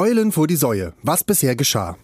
Eulen vor die Säue. Was bisher geschah.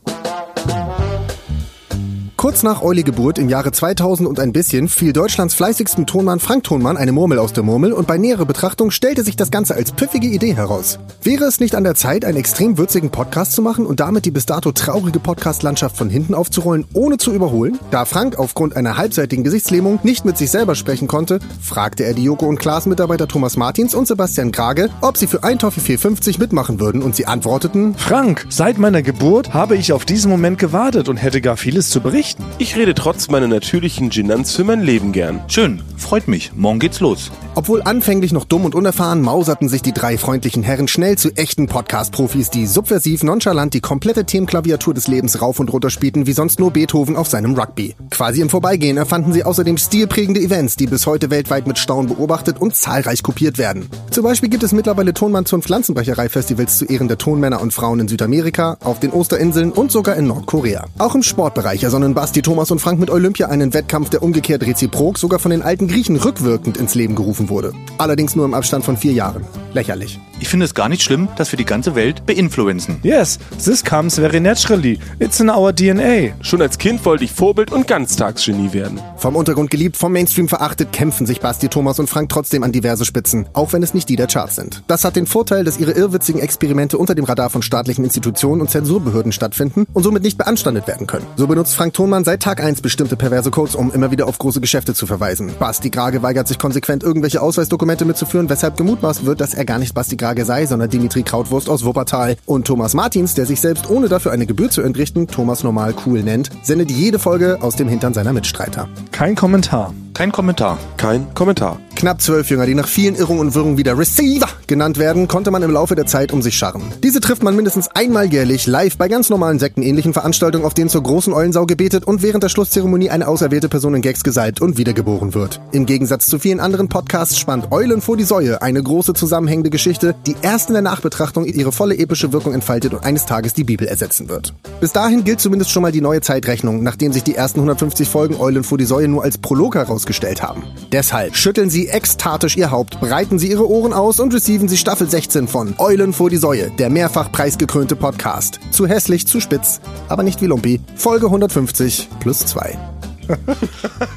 Kurz nach Euli Geburt im Jahre 2000 und ein bisschen fiel Deutschlands fleißigsten Tonmann Frank Tonmann eine Murmel aus der Murmel und bei näherer Betrachtung stellte sich das Ganze als pfiffige Idee heraus. Wäre es nicht an der Zeit, einen extrem würzigen Podcast zu machen und damit die bis dato traurige Podcast-Landschaft von hinten aufzurollen, ohne zu überholen? Da Frank aufgrund einer halbseitigen Gesichtslähmung nicht mit sich selber sprechen konnte, fragte er die Joko und Klaas Mitarbeiter Thomas Martins und Sebastian Krage, ob sie für ein Toffee 450 mitmachen würden und sie antworteten, Frank, seit meiner Geburt habe ich auf diesen Moment gewartet und hätte gar vieles zu berichten. Ich rede trotz meiner natürlichen Genanz für mein Leben gern. Schön, freut mich. Morgen geht's los. Obwohl anfänglich noch dumm und unerfahren, mauserten sich die drei freundlichen Herren schnell zu echten Podcast-Profis, die subversiv nonchalant die komplette Themenklaviatur des Lebens rauf und runter spielten, wie sonst nur Beethoven auf seinem Rugby. Quasi im Vorbeigehen erfanden sie außerdem stilprägende Events, die bis heute weltweit mit Staunen beobachtet und zahlreich kopiert werden. Zum Beispiel gibt es mittlerweile Tonmann zum Pflanzenbrecherei-Festivals zu Ehren der Tonmänner und Frauen in Südamerika, auf den Osterinseln und sogar in Nordkorea. Auch im Sportbereich ersonnen Basti Thomas und Frank mit Olympia einen Wettkampf, der umgekehrt reziprok sogar von den alten Griechen rückwirkend ins Leben gerufen wurde. Allerdings nur im Abstand von vier Jahren. Lächerlich. Ich finde es gar nicht schlimm, dass wir die ganze Welt beinfluenzen. Yes, this comes very naturally. It's in our DNA. Schon als Kind wollte ich Vorbild und Ganztagsgenie werden. Vom Untergrund geliebt, vom Mainstream verachtet, kämpfen sich Basti, Thomas und Frank trotzdem an diverse Spitzen, auch wenn es nicht die der Charts sind. Das hat den Vorteil, dass ihre irrwitzigen Experimente unter dem Radar von staatlichen Institutionen und Zensurbehörden stattfinden und somit nicht beanstandet werden können. So benutzt Frank Thonmann seit Tag 1 bestimmte perverse Codes, um immer wieder auf große Geschäfte zu verweisen. Basti Grage weigert sich konsequent, irgendwelche Ausweisdokumente mitzuführen, weshalb gemutmaßt wird, dass er gar nicht Basti Grage sei, sondern Dimitri Krautwurst aus Wuppertal. Und Thomas Martins, der sich selbst ohne dafür eine Gebühr zu entrichten, Thomas normal cool nennt, sendet jede Folge aus dem Hintern seiner Mitstreiter. Kein Kommentar. Kein Kommentar. Kein Kommentar. Knapp zwölf Jünger, die nach vielen Irrungen und Wirrungen wieder Receiver genannt werden, konnte man im Laufe der Zeit um sich scharren. Diese trifft man mindestens einmal jährlich live bei ganz normalen sektenähnlichen Veranstaltungen, auf denen zur großen Eulensau gebetet und während der Schlusszeremonie eine auserwählte Person in Gags gesalbt und wiedergeboren wird. Im Gegensatz zu vielen anderen Podcasts spannt Eulen vor die Säue eine große zusammenhängende Geschichte, die erst in der Nachbetrachtung ihre volle epische Wirkung entfaltet und eines Tages die Bibel ersetzen wird. Bis dahin gilt zumindest schon mal die neue Zeitrechnung, nachdem sich die ersten 150 Folgen Eulen vor die Säue nur als Prolog herausgestellt haben. Deshalb schütteln Sie ekstatisch Ihr Haupt, breiten Sie Ihre Ohren aus und receiven Sie Staffel 16 von Eulen vor die Säue, der mehrfach preisgekrönte Podcast. Zu hässlich, zu spitz, aber nicht wie Lumpi. Folge 150 plus 2.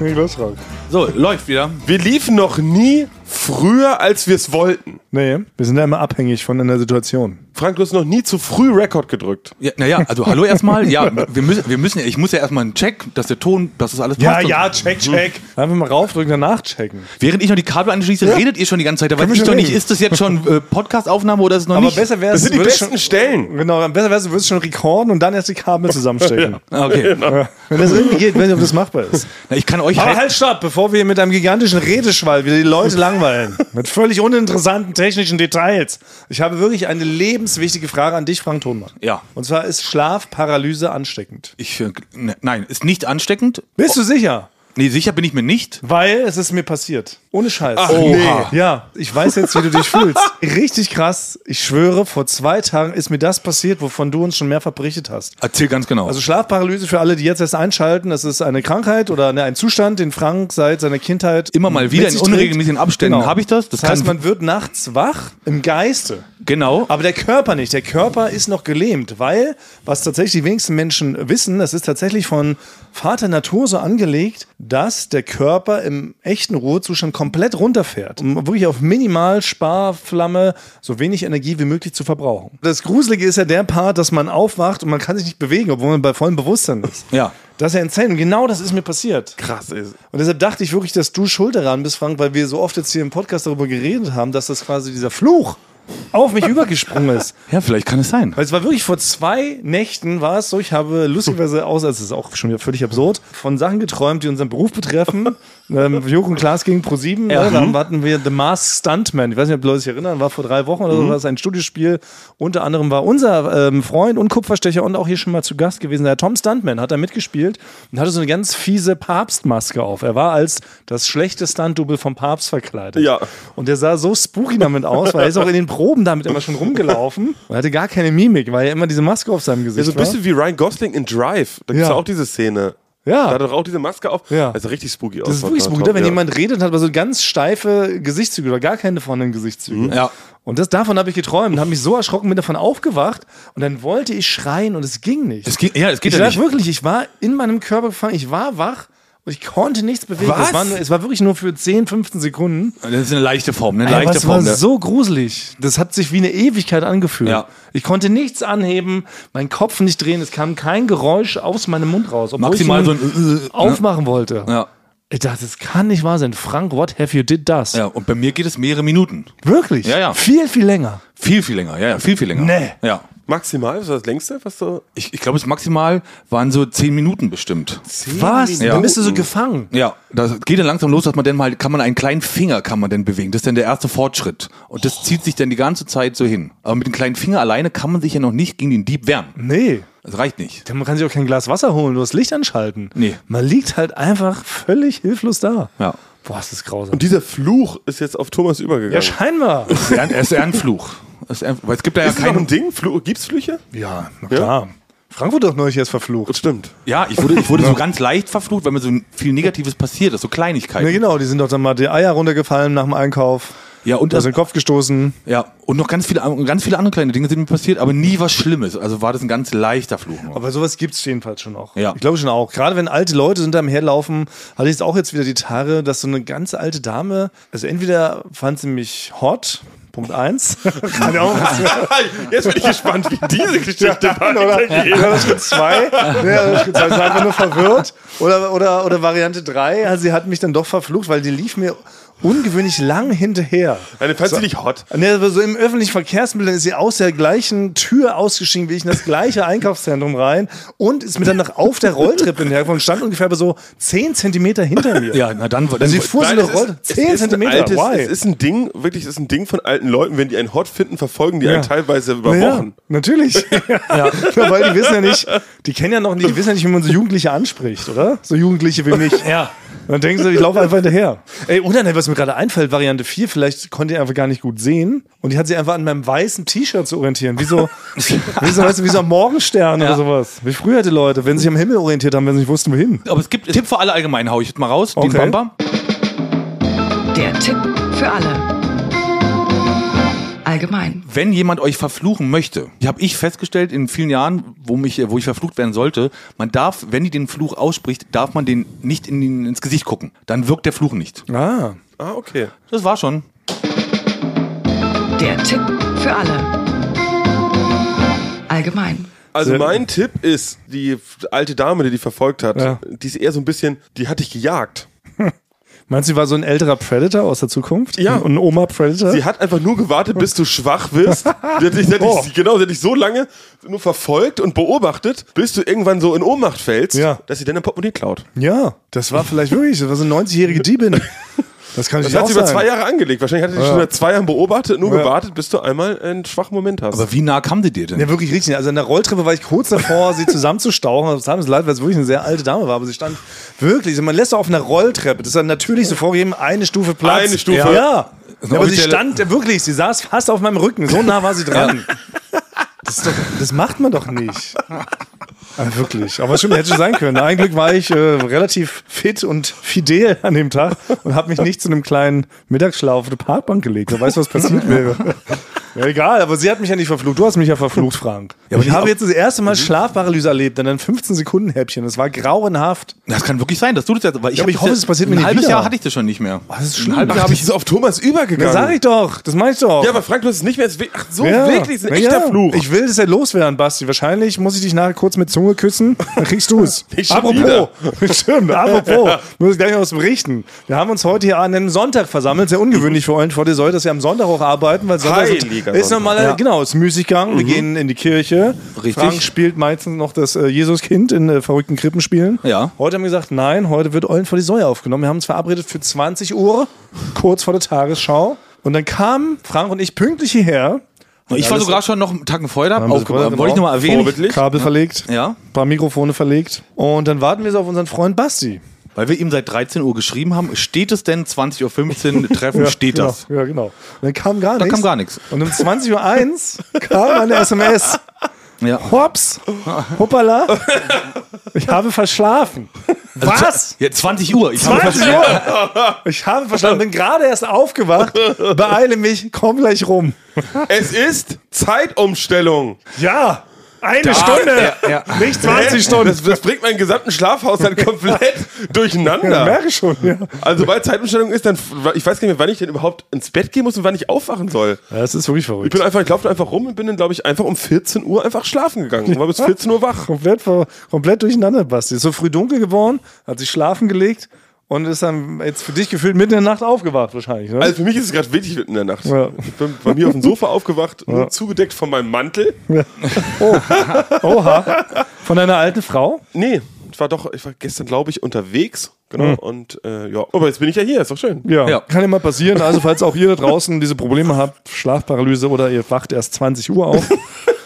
Los, Rock. So, läuft wieder. Wir liefen noch nie früher, als wir es wollten. Nee, wir sind ja immer abhängig von einer Situation. Frank, du hast noch nie zu früh Rekord gedrückt. Ja, naja, also hallo erstmal. Ja, wir müssen, wir müssen ja, ich muss ja erstmal einen Check, dass der Ton, dass das alles passt. und- check, check. Einfach mal raufdrücken, danach checken. Während ich noch die Kabel anschließe, redet ihr schon die ganze Zeit. Da weiß ich schon doch nicht, ist das jetzt schon äh, Podcast-Aufnahme oder ist es noch Aber nicht? besser wäre Das es, sind die besten schon, Stellen. Genau, besser wäre es, du würdest schon recorden und dann erst die Kabel zusammenstecken. Ah, okay. Ja. Wenn das irgendwie geht, wenn ob das machbar ist. Na, ich kann euch Aber halt, halt stopp, bevor wir mit einem gigantischen Redeschwall wieder die Leute langweilen. mit völlig uninteressanten technischen Details. Ich habe wirklich eine lebenswichtige Frage an dich, Frank Thonmann. Ja. Und zwar ist Schlafparalyse ansteckend. ich, ne, nein, ist nicht ansteckend. Bist du sicher? Nee, sicher bin ich mir nicht. Weil es ist mir passiert. Ohne Scheiß. Ach, Oha. Ja, ich weiß jetzt, wie du dich fühlst. Richtig krass. Ich schwöre, vor zwei Tagen ist mir das passiert, wovon du uns schon mehrfach berichtet hast. Erzähl ganz genau. Also Schlafparalyse für alle, die jetzt erst einschalten, das ist eine Krankheit oder ne, ein Zustand, den Frank seit seiner Kindheit Immer mal wieder in unregelmäßigen Abständen Genau. habe ich das. Das, Das heißt, man wird nachts wach im Geiste. genau. Aber der Körper nicht. Der Körper ist noch gelähmt, weil, was tatsächlich die wenigsten Menschen wissen, das ist tatsächlich von Vater Natur so angelegt, dass der Körper im echten Ruhezustand komplett runterfährt. Um wirklich auf minimal Sparflamme so wenig Energie wie möglich zu verbrauchen. Das Gruselige ist ja der Part, dass man aufwacht und man kann sich nicht bewegen, obwohl man bei vollem Bewusstsein ist. Ja. Das ist ja insane. Und genau das ist mir passiert. Krass ist. Und deshalb dachte ich wirklich, dass du schuld daran bist, Frank, weil wir so oft jetzt hier im Podcast darüber geredet haben, dass das quasi dieser Fluch auf mich übergesprungen ist. Ja, vielleicht kann es sein. Weil es war wirklich vor zwei Nächten war es so, ich habe lustigerweise aus, also es ist auch schon wieder völlig absurd, von Sachen geträumt, die unseren Beruf betreffen. ähm, und Klaas gegen Pro7, Ja. ne? dann hatten wir The Masked Stuntman. Ich weiß nicht, ob Leute sich erinnern, war vor drei Wochen oder so, war es ein Studiospiel. Unter anderem war unser ähm, Freund und Kupferstecher und auch hier schon mal zu Gast gewesen, der Tom Stuntman, hat da mitgespielt und hatte so eine ganz fiese Papstmaske auf. Er war als das schlechte Stunt-Double vom Papst verkleidet. Ja. Und der sah so spooky damit aus, weil er ist auch in den Proben damit immer schon rumgelaufen und hatte gar keine Mimik, weil er immer diese Maske auf seinem Ja, Gesicht so ein war. bisschen wie Ryan Gosling in Drive. Da gibt es Ja. ja auch diese Szene. Ja. Da hat er auch diese Maske auf. Ja. Also richtig spooky aus. Das ist wirklich spooky, ne? wenn jemand redet, hat aber so ganz steife Gesichtszüge oder gar keine vorhandenen Gesichtszüge. Ja. Und das, davon habe ich geträumt und habe mich so erschrocken, bin davon aufgewacht und dann wollte ich schreien und es ging nicht. Es geht, ja, es geht ich ja war nicht. wirklich, ich war in meinem Körper gefangen, ich war wach und ich konnte nichts bewegen. Was? Es war, nur, es war wirklich nur für 10, 15 Sekunden. Das ist eine leichte Form, eine leichte war Form. der- so gruselig. Das hat sich wie eine Ewigkeit angefühlt. Ja. Ich konnte nichts anheben, meinen Kopf nicht drehen, es kam kein Geräusch aus meinem Mund raus. Obwohl Maximal ich so ein äh, äh, aufmachen wollte. Ja. Ich dachte, das kann nicht wahr sein. Frank, what have you did das? Ja, und bei mir geht es mehrere Minuten. Wirklich? Ja, ja. Viel, viel länger. Viel, viel länger. Ja, ja, viel, viel länger. Nee. Ja. Maximal, was ist das längste, was du. Ich, ich glaube, es maximal waren so zehn Minuten bestimmt. Was? Ja. Dann bist du so gefangen. Ja, das geht dann langsam los, dass man dann mal, kann man einen kleinen Finger kann man dann bewegen. Das ist dann der erste Fortschritt. Und das zieht sich dann die ganze Zeit so hin. Aber mit dem kleinen Finger alleine kann man sich ja noch nicht gegen den Dieb wehren. Nee. Das reicht nicht. Man kann sich auch kein Glas Wasser holen, nur das Licht anschalten. Nee. Man liegt halt einfach völlig hilflos da. Ja. Boah, ist das grausam. Und dieser Fluch ist jetzt auf Thomas übergegangen. ja, scheinbar. Es ist es ist eher ein Fluch. Es ist Weil es gibt da ja ist keinen. ein Ding? Fluch, gibt's Flüche? ja, na klar. Frankfurt doch neulich erst verflucht. Das stimmt. Ja, ich wurde, ich wurde so ganz leicht verflucht, weil mir so viel Negatives passiert ist, so Kleinigkeiten. Ja, genau, die sind doch dann mal die Eier runtergefallen nach dem Einkauf. Ja, und Da das, den Kopf gestoßen. ja, und noch ganz viele, ganz viele andere kleine Dinge sind mir passiert, aber nie was Schlimmes. Also war das ein ganz leichter Fluch. Nur. Aber sowas gibt's jedenfalls schon auch. Ja. Ich glaube schon auch. Gerade wenn alte Leute sind da am Herlaufen, hatte ich jetzt auch jetzt wieder die Tage, dass so eine ganz alte Dame, also entweder fand sie mich hot, Punkt eins. Kann ja auch Jetzt bin ich gespannt, wie diese Geschichte oder, oder Schritt zwei. Ja, oder Schritt zwei ist einfach nur verwirrt. Oder, oder, oder Variante drei, also sie hat mich dann doch verflucht, weil die lief mir ungewöhnlich lang hinterher. Eine fandst du nicht hot? Ne, aber so im öffentlichen Verkehrsmittel ist sie aus der gleichen Tür ausgestiegen wie ich in das gleiche Einkaufszentrum rein und ist mir dann noch auf der Rolltreppe hinterher und stand ungefähr so 10 Zentimeter hinter mir. Ja, na dann, dann Also sie fuhr so eine Rolle, es 10 ist ein Zentimeter. altes- Why? Es ist ein Ding, wirklich, es ist ein Ding von alten Leuten, wenn die einen hot finden, verfolgen die Ja. einen teilweise über ja, Wochen. natürlich. ja. Weil die wissen ja nicht, die kennen ja noch nicht, die wissen ja nicht, wie man so Jugendliche anspricht, oder? So Jugendliche wie mich. Ja. Dann denken sie, ich laufe einfach hinterher. Ey, oder ne, was mir gerade einfällt, Variante 4, vielleicht konnte ihr einfach gar nicht gut sehen und die hat sich einfach an meinem weißen T-Shirt zu orientieren, wie so, wie so, weißt du, wie so ein Morgenstern oder Ja. sowas. Wie früher die Leute, wenn sie sich am Himmel orientiert haben, wenn sie nicht wussten, wohin. Aber es gibt Tipp für alle allgemein, hau ich jetzt mal raus. Den Okay. Bamba. Der Tipp für alle. Allgemein. Wenn jemand euch verfluchen möchte, habe ich festgestellt in vielen Jahren, wo, mich, wo ich verflucht werden sollte, man darf, wenn die den Fluch ausspricht, darf man den nicht in, den- ins Gesicht gucken. Dann wirkt der Fluch nicht. Ah. Ah, okay. Das war schon. Der Tipp für alle. Allgemein. Also mein Tipp ist, die alte Dame, die die verfolgt hat, Ja. die ist eher so ein bisschen, die hat dich gejagt. Meinst du, sie war so ein älterer Predator aus der Zukunft? Ja. Ein Oma-Predator? Sie hat einfach nur gewartet, bis du schwach wirst. Die hat dich, die hat Oh. dich, genau, sie hat dich so lange nur verfolgt und beobachtet, bis du irgendwann so in Ohnmacht fällst, Ja. dass sie deine Portemonnaie klaut. Ja, das war vielleicht wirklich, das war so eine 90-jährige Diebin. Das kann Das nicht hat sie über zwei Jahre angelegt. Wahrscheinlich hat sie dich Ja. schon seit zwei Jahren beobachtet, nur Ja. gewartet, bis du einmal einen schwachen Moment hast. Aber wie nah kam die dir denn? Ja, wirklich richtig. Also in der Rolltreppe war ich kurz davor, sie zusammenzustauchen. Das tat mir so leid, weil es wirklich eine sehr alte Dame war. Aber sie stand wirklich, also man lässt auf einer Rolltreppe. Das ist dann natürlich so vorgegeben, eine Stufe Platz. Eine Stufe. Ja. ja. aber sie stand wirklich, sie saß fast auf meinem Rücken. So nah war sie dran. Das, doch, das macht man doch nicht. Ah, wirklich. Aber stimmt, hätte schon sein können. Ein Glück war ich äh, relativ fit und fidel an dem Tag und habe mich nicht zu einem kleinen Mittagsschlaf auf eine Parkbank gelegt. Wer weiß, was passiert wäre. Ja, egal, aber sie hat mich ja nicht verflucht. Du hast mich ja verflucht, Frank. Ja, aber ich habe jetzt das erste Mal Schlafparalyse erlebt, dann ein 15-Sekunden-Häppchen. Das war grauenhaft. Das kann wirklich sein, dass du das jetzt. Weil ich Ja, aber ich hoffe, das es passiert ein mir nicht halbes wieder. Jahr hatte ich das schon nicht mehr. Das ist Ein schlimm. halbes Ach, Jahr habe das ich. ist auf Thomas übergegangen. Ja, sag ich doch. Das meine ich doch. Ja, aber Frank, du hast es nicht mehr. Ach, so Ja. wirklich, ist ein echter ja. Fluch. Ich will das ja loswerden, Basti. Wahrscheinlich muss ich dich nachher kurz mit Zunge küssen, dann kriegst du es. Apropos, stimmt, apropos, muss ich gleich noch was berichten. Wir haben uns heute hier an einem Sonntag versammelt, sehr ungewöhnlich für euch, vor dir soll, dass wir am Sonntag auch arbeiten, weil Sonntag Heiliger ist normaler, Ja. genau, ist Müßiggang, wir gehen in die Kirche. Richtig. Frank spielt meistens noch das äh, Jesuskind in äh, verrückten Krippenspielen. Ja. Heute haben wir gesagt, nein, heute wird Eulen vor die Säue aufgenommen. Wir haben uns verabredet für 20 Uhr, kurz vor der Tagesschau. Und dann kamen Frank und ich pünktlich hierher. Ich war sogar schon noch einen Tag vorher da. Wollte ich genau. nochmal erwähnen. Kabel verlegt, Ja. ein paar Mikrofone verlegt. Und dann warten wir so auf unseren Freund Basti. Weil wir ihm seit 13 Uhr geschrieben haben, steht es denn 20.15 Uhr Treffen, steht genau, das. Ja, genau. Und dann kam gar Da nichts. kam gar nichts. Und um 20.01 Uhr kam eine SMS. Ja. Hops, hoppala, ich habe verschlafen. Was? Ja, 20 Uhr. Ich habe 20 Uhr? Ich habe verschlafen, bin gerade erst aufgewacht, beeile mich, komm gleich rum. Es ist Zeitumstellung. Ja, eine Stunde, ja, ja. nicht 20 Stunden. Das, das bringt meinen gesamten Schlafhaushalt komplett durcheinander. merke schon, ja. Also weil Zeitumstellung ist, dann ich weiß gar nicht mehr, wann ich denn überhaupt ins Bett gehen muss und wann ich aufwachen soll. Das ist wirklich Ich verrückt. bin einfach, ich laufe einfach rum und bin dann, glaube ich, einfach um 14 Uhr einfach schlafen gegangen. Und war bis 14 Uhr wach. komplett, komplett durcheinander, Basti. Ist so früh dunkel geworden, hat sich schlafen gelegt und ist dann jetzt für dich gefühlt mitten in der Nacht aufgewacht wahrscheinlich. Ne? Also für mich ist es gerade wirklich mitten in der Nacht. Ja. Ich bin bei mir auf dem Sofa aufgewacht, nur zugedeckt von meinem Mantel. Oha. Von deiner alten Frau? Nee, ich war doch, ich war gestern, glaube ich, unterwegs. Genau. Und äh, ja, aber jetzt bin ich ja hier, ist doch schön. Ja. Ja. Kann ja mal passieren. Also, falls auch ihr da draußen diese Probleme habt, Schlafparalyse oder ihr wacht erst 20 Uhr auf.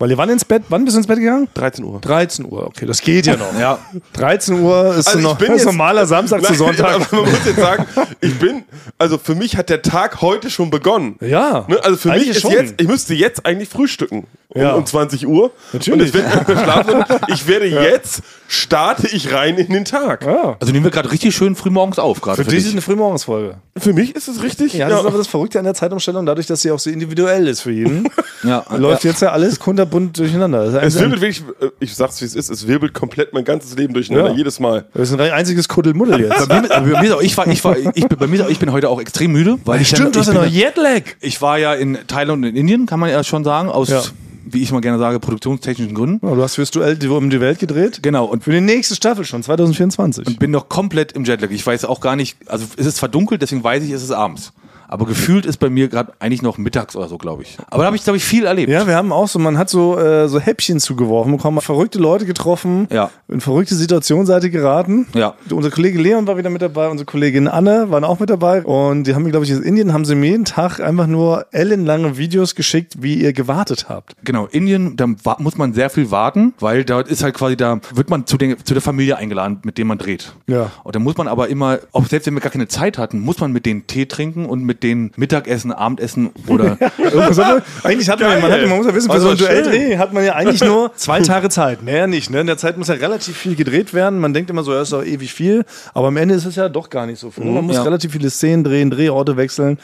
Weil ihr wann ins Bett, wann bist du ins Bett gegangen? 13 Uhr. 13 Uhr, okay, das geht ja noch. Ja. 13 Uhr ist Also ich noch ist jetzt- normaler Samstag zu Sonntag. aber man muss jetzt sagen, ich bin, also für mich hat der Tag heute schon begonnen. Ja, Ne, also für mich ist schon. jetzt, ich müsste jetzt eigentlich frühstücken. Um, Ja. um 20 Uhr. Natürlich. Und ich werde. Ich werde jetzt, starte ich rein in den Tag. Ja. Also nehmen wir gerade richtig schön früh morgens auf. gerade Für dich ist es eine Frühmorgensfolge. Für mich ist es richtig. Ja, das ist aber das Verrückte an der Zeitumstellung, dadurch, dass sie auch so individuell ist für jeden. Ja. läuft jetzt ja alles kunterbunt durcheinander. Es wirbelt wirklich, äh, ich sag's wie es ist, es wirbelt komplett mein ganzes Leben durcheinander, Ja. jedes Mal. das ist ein einziges Kuddelmuddel jetzt. Bei mir, bei mir ist auch, ich war, ich war, ich, bin- bei mir ist auch, ich bin heute auch extrem müde, weil ich Stimmt, du ich hast ja noch Jetlag. Ich war ja in Thailand und in Indien, kann man ja schon sagen, aus, Ja. wie ich mal gerne sage, produktionstechnischen Gründen. Ja, du hast fürs Duell die- um die Welt gedreht. Genau, und Für die nächste Staffel schon, 2024. bin noch komplett im Jetlag. Ich weiß auch gar nicht, also es ist verdunkelt, deswegen weiß ich, es ist abends. Aber gefühlt ist bei mir gerade eigentlich noch mittags oder so, glaube ich. Aber da habe ich, glaube ich, viel erlebt. Ja, wir haben auch so, man hat so, äh, so Häppchen zugeworfen bekommen, verrückte Leute getroffen, Ja. in verrückte Situationen seid geraten. Ja. Unser Kollege Leon war wieder mit dabei, unsere Kollegin Anne waren auch mit dabei und die haben mir, glaube ich, aus Indien haben sie mir jeden Tag einfach nur ellenlange Videos geschickt, wie ihr gewartet habt. Genau, Indien, da muss man sehr viel warten, weil dort ist halt quasi, da wird man zu, den, zu der Familie eingeladen, mit dem man dreht. Ja. Und da muss man aber immer, auch selbst wenn wir gar keine Zeit hatten, muss man mit denen Tee trinken und mit denen Mittagessen, Abendessen oder Irgendwas eigentlich hat man, ja- man, hat, man muss ja wissen, für Also so ein schön. Duelldreh hat man ja eigentlich nur zwei Tage Zeit. Mehr nicht. Ne? In der Zeit muss ja relativ viel gedreht werden. Man denkt immer so, ja, ist doch ewig viel. Aber am Ende ist es ja doch gar nicht so viel. Man muss Ja. relativ viele Szenen drehen, Drehorte wechseln.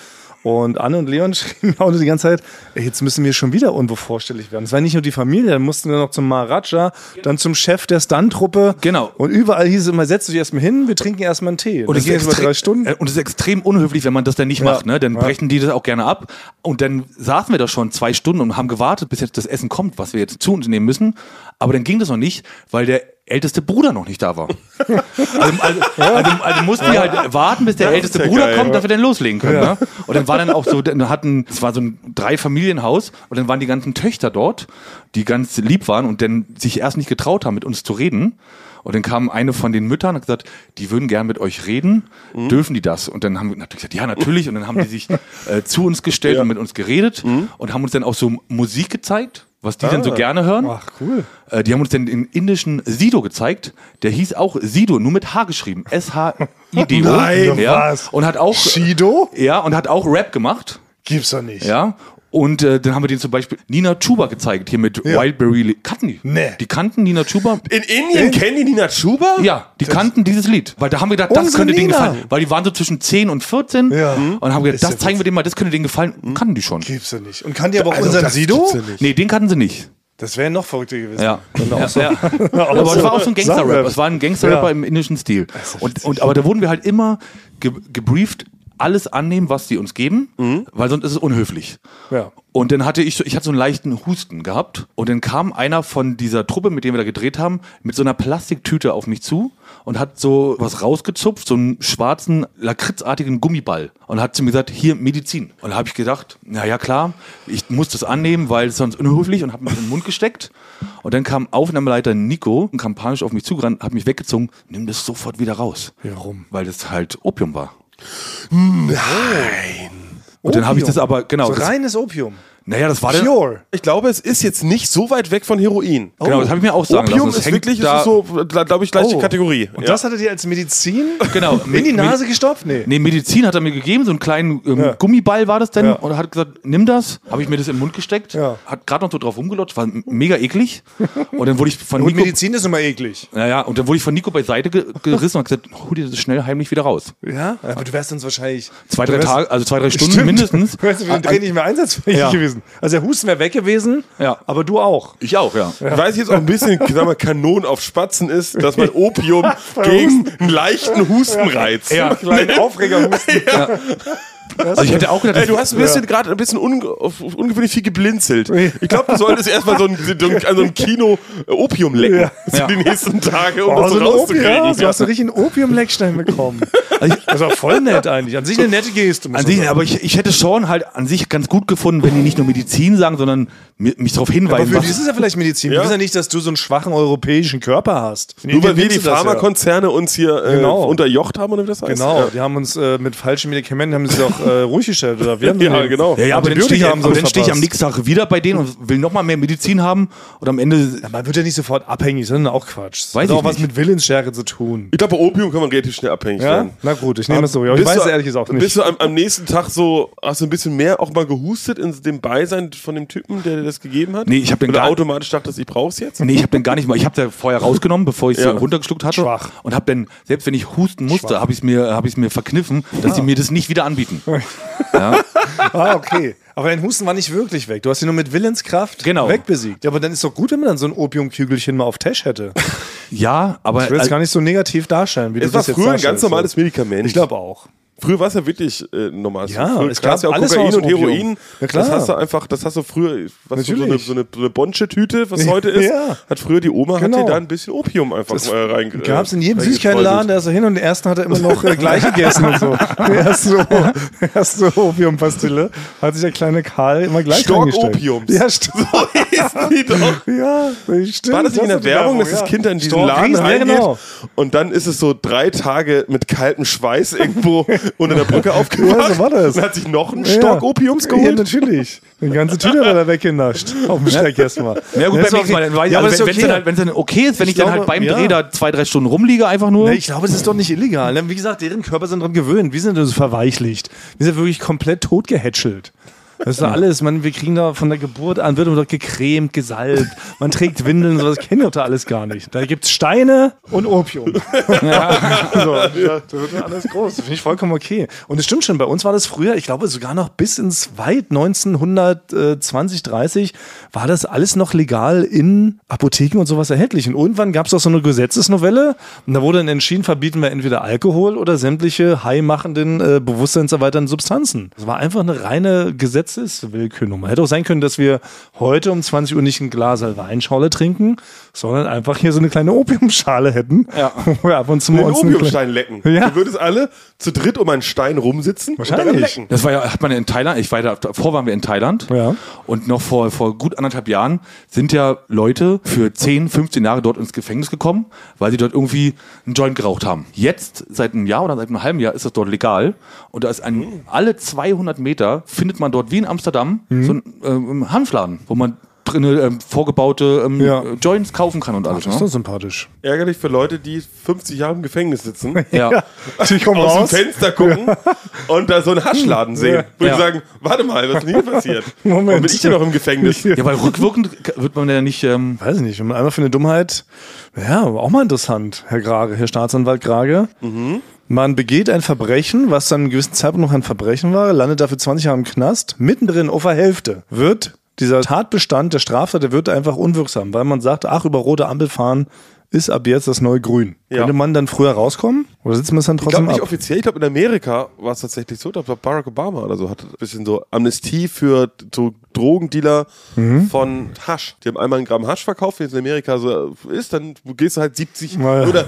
Und Anne und Leon schrieben auch die ganze Zeit, ey, jetzt müssen wir schon wieder irgendwo vorstellig werden. Es war nicht nur die Familie, dann mussten wir noch zum Maharaja, dann zum Chef der Stunt-Truppe. Genau. Und überall hieß es immer, setz dich erstmal hin, wir trinken erstmal einen Tee. Und, es, ist über drei Stunden. äh, und es ist extrem unhöflich, wenn man das dann nicht Ja. macht. Ne? Dann Ja. brechen die das auch gerne ab. Und dann saßen wir da schon zwei Stunden und haben gewartet, bis jetzt das Essen kommt, was wir jetzt zu uns nehmen müssen. Aber dann ging das noch nicht, weil der älteste Bruder noch nicht da war. also, also, also, also mussten wir halt warten, bis der älteste ja Bruder geil. kommt, dass wir dann loslegen können. Ne? Und dann war dann auch so, dann hatten, es war so ein Drei-Familienhaus und dann waren die ganzen Töchter dort, die ganz lieb waren und dann sich erst nicht getraut haben, mit uns zu reden. Und dann kam eine von den Müttern und hat gesagt, die würden gern mit euch reden, Mhm. dürfen die das? Und dann haben wir natürlich gesagt, ja, natürlich. Und dann haben die sich äh, zu uns gestellt und mit uns geredet Mhm. und haben uns dann auch so Musik gezeigt, was die dann so gerne hören. Ach, cool. Äh, die haben uns dann den indischen Sido gezeigt. Der hieß auch Sido, nur mit H geschrieben. S-H-I-D-O. Nein, ja. was? Und hat auch, Shido? ja, und hat auch Rap gemacht. Gibt's doch nicht. Ja. Und äh, dann haben wir den zum Beispiel Nina Chuba gezeigt, hier mit Ja. Wildberry. Li- Kannten die? Nee. Die kannten Nina Chuba. In Indien kennen die Nina Chuba? Ja, die kannten dieses Lied. Weil da haben wir gedacht, das könnte denen Nina. gefallen. Weil die waren so zwischen 10 und 14 Ja. und haben gedacht, Ist ja das zeigen wir denen mal, das könnte denen gefallen. Kannten die schon. Gibt's doch nicht. Und kann die aber auch Also, unseren das Sido? ja. Nee, den kannten sie nicht. Das wäre noch verrückter gewesen. Ja. Er ja, so- ja. Aber es war auch so ein Gangster-Rap. Es war ein Gangster-Rapper Ja. im indischen Stil. Und, und, aber da wurden wir halt immer ge gebrieft, alles annehmen, was die uns geben, weil sonst ist es unhöflich. Ja. Und dann hatte ich, so- ich hatte so einen leichten Husten gehabt und dann kam einer von dieser Truppe, mit der wir da gedreht haben, mit so einer Plastiktüte auf mich zu und hat so was rausgezupft, so einen schwarzen, lakritzartigen Gummiball und hat zu mir gesagt, hier Medizin. Und da habe ich gedacht, na ja klar, ich muss das annehmen, weil es sonst unhöflich und habe mir in den Mund gesteckt. Und dann kam Aufnahmeleiter Nico und kam panisch auf mich zugerannt, hat mich weggezogen, nimm das sofort wieder raus. Warum? Weil das halt Opium war. Nein. Und dann habe ich das aber, genau, So reines Opium. Naja, das war der. Pure. Ich glaube, es ist jetzt nicht so weit weg von Heroin. Genau, das habe ich mir auch sagen Opium lassen. Das ist wirklich, da, ist so, glaube ich, gleiche Oh. Kategorie. Und Ja. das hattet ihr als Medizin Genau. in die Nase gestopft? Nee. Nee, Medizin hat er mir gegeben, so einen kleinen ähm, Ja. Gummiball war das denn Ja. und er hat gesagt, nimm das. Habe ich mir das in den Mund gesteckt, Ja. hat gerade noch so drauf rumgelutscht, war mega eklig. Und dann wurde ich von Und Nico, Medizin ist immer eklig. naja, und dann wurde ich von Nico beiseite ge gerissen und gesagt, hol dir das schnell heimlich wieder raus. Ja? Aber du wärst uns wahrscheinlich. Zwei, drei wärst- Tage, also zwei, drei Stunden Stimmt. mindestens. Du wärst für den Dreh nicht mehr einsatzfähig Ja. Gewesen. Also der Husten wäre weg gewesen, Ja. aber du auch. Ich auch, ja. Ich weiß jetzt auch ein bisschen, sag mal, Kanon auf Spatzen ist, dass man Opium gegen einen leichten Hustenreiz. Ja. Kleinen Aufregerhusten. Also ich hätte auch gedacht, Ey, du hast ein bisschen gerade ein bisschen unge ungewöhnlich viel geblinzelt. Ich glaube, du solltest erstmal so ein, so ein, an so ein Kino Opium lecken Ja. für Ja. die nächsten Tage, um Oh, das so so rauszukriegen. ja, du hast so richtig einen Opium-Leckstein bekommen. Das war voll nett eigentlich. An sich eine nette Geste. muss An sich, sagen. aber ich, ich hätte schon halt an sich ganz gut gefunden, wenn die nicht nur Medizin sagen, sondern mi- mich darauf aber hinweisen, für was, die ist es ja vielleicht Medizin. Ja. Wir wissen ja nicht, dass du so einen schwachen europäischen Körper hast. Nur weil wir die du ja. Pharmakonzerne uns hier äh, Genau. unterjocht haben, oder wie das heißt? Genau, Ja. die haben uns äh, mit falschen Medikamenten haben sie doch äh, ruhig gestellt. Oder wir haben Ja, den- genau. Ja, ja, aber dann stehe ich, dann stehe ich am nächsten Tag wieder bei denen und will nochmal mehr Medizin haben und am Ende Ja, man wird ja nicht sofort abhängig, sondern auch Quatsch. Das Weiß hat auch was mit Willensstärke zu tun. Ich glaube, bei Opium kann man relativ schnell abhängig Ja? werden. Na gut, ich nehme es so. Ja, ich weiß du- es ehrlich gesagt nicht. Bist du am, am nächsten Tag so, hast du ein bisschen mehr auch mal gehustet in dem Beisein von dem Typen, der dir das gegeben hat? Nee, ich hab den Oder gar- automatisch dachtest, ich brauch's jetzt? Nee, ich habe den gar nicht mal. Ich habe den vorher rausgenommen, bevor ich es Ja. runtergeschluckt hatte. Schwach. Und habe dann, selbst wenn ich husten musste, habe ich es mir, hab ich's mir verkniffen, dass sie mir das nicht wieder anbieten. Ja. Ah, okay. Aber dein Husten war nicht wirklich weg. Du hast ihn nur mit Willenskraft Genau. wegbesiegt. Ja, aber dann ist doch gut, wenn man dann so ein Opiumkügelchen mal auf Tash hätte. ja, aber Ich will es also, gar nicht so negativ darstellen, wie Es du war das jetzt früher ein ganz normales Medikament. Ich glaube auch. Früher war es ja wirklich äh, normal. Ja, früher es gab ja auch alles Kokain und. Heroin. Ja, klar. Das hast du einfach, das hast du früher, was so, so eine, so eine, so eine Bonsche-Tüte, was heute ist, Ja. hat früher die Oma, hat Genau. dir da ein bisschen Opium einfach Das äh, rein Gab es in jedem äh, Süßigkeitenladen, der ist so hin und den ersten hat er immer noch äh, gleich gegessen und so. Die erste, erste Opiumpastille hat sich der kleine Karl immer gleich Stork reingesteckt. Opiums. Ja, stimmt. So hieß die doch. Ja, stimmt. War das nicht in der ist Werbung, dass das Kind dann in diesen Laden reingeht genau. und dann ist es so drei Tage mit kaltem Schweiß irgendwo unter der Brücke Ja, aufgewacht so war das. und hat sich noch einen Ja. Stock Opiums Ja, geholt. natürlich. Die ganze Tüte hat er weggenascht. Auf dem Steck erstmal. ja gut, ist nächsten Mal, dann weiß ich, Ja, aber also, das wenn es dann, okay. halt, wenn's dann okay ist, wenn ich, Ich dann glaube, halt beim ja. Dreh da zwei, drei Stunden rumliege, einfach nur. Nee, ich glaube, das ist doch nicht illegal. Wie gesagt, deren Körper sind dran gewöhnt. Wir sind das verweichlicht. Wir sind wirklich komplett totgehätschelt. Das ist doch alles, man, wir kriegen da von der Geburt an, wird doch gecremt, gesalbt, man trägt Windeln, sowas kennen wir da alles gar nicht. Da gibt's Steine und Opium. so, ja, da wird ja alles groß. Das finde ich vollkommen okay. Und es stimmt schon, bei uns war das früher, ich glaube sogar noch bis ins weit 1920, 30, war das alles noch legal in Apotheken und sowas erhältlich. Und irgendwann gab es auch so eine Gesetzesnovelle und da wurde dann entschieden, verbieten wir entweder Alkohol oder sämtliche high-machenden, äh, bewusstseinserweiternden Substanzen. Das war einfach eine reine Gesetzeswillkürnummer. Hätte auch sein können, dass wir heute um 20 Uhr nicht ein Glas Weinschorle trinken, sondern einfach hier so eine kleine Opiumschale hätten. Ja. Wo wir ab und zu mal Den uns Opiumstein lecken. Ja. Du würdest alle zu dritt um einen Stein rumsitzen Wahrscheinlich. lecken. Das war ja, hat man in Thailand, ich war da, davor waren wir in Thailand Ja. und noch vor, vor gut anderthalb Jahren sind ja Leute für 10, 15 Jahre dort ins Gefängnis gekommen, weil sie dort irgendwie einen Joint geraucht haben. Jetzt, seit einem Jahr oder seit einem halben Jahr, ist das dort legal und da ist ein, alle 200 Meter findet man dort wie in Amsterdam so einen ähm, Hanfladen, wo man drinnen ähm, vorgebaute ähm, Ja. Joints kaufen kann und alles. Das ist ne? doch sympathisch. Ärgerlich für Leute, die 50 Jahre im Gefängnis sitzen, Ja. Komme aus raus. dem Fenster gucken und da so einen Haschladen sehen. Ja. die sagen, warte mal, was ist denn hier passiert? Moment. Warum bin ich denn noch im Gefängnis? ja, weil rückwirkend wird man ja nicht. Ähm, Weiß ich nicht, wenn man einmal für eine Dummheit, ja, auch mal interessant, Herr Grage, Herr Staatsanwalt Grage. Man begeht ein Verbrechen, was dann einen gewissen Zeitpunkt noch ein Verbrechen war, landet dafür 20 Jahre im Knast, mittendrin auf der Hälfte wird dieser Tatbestand der Straftat, der wird einfach unwirksam, weil man sagt, ach, über rote Ampel fahren ist ab jetzt das neue Grün. Ja. Könnte man dann früher rauskommen? Oder sitzt man es dann Ich trotzdem glaube nicht ab? offiziell, ich glaube in Amerika war es tatsächlich so, ich glaube Barack Obama oder so hat ein bisschen so Amnestie für so Drogendealer Mhm. von Hasch. Die haben einmal einen Gramm Hasch verkauft, wenn es in Amerika so ist, dann gehst du halt 70 Ja, ja. oder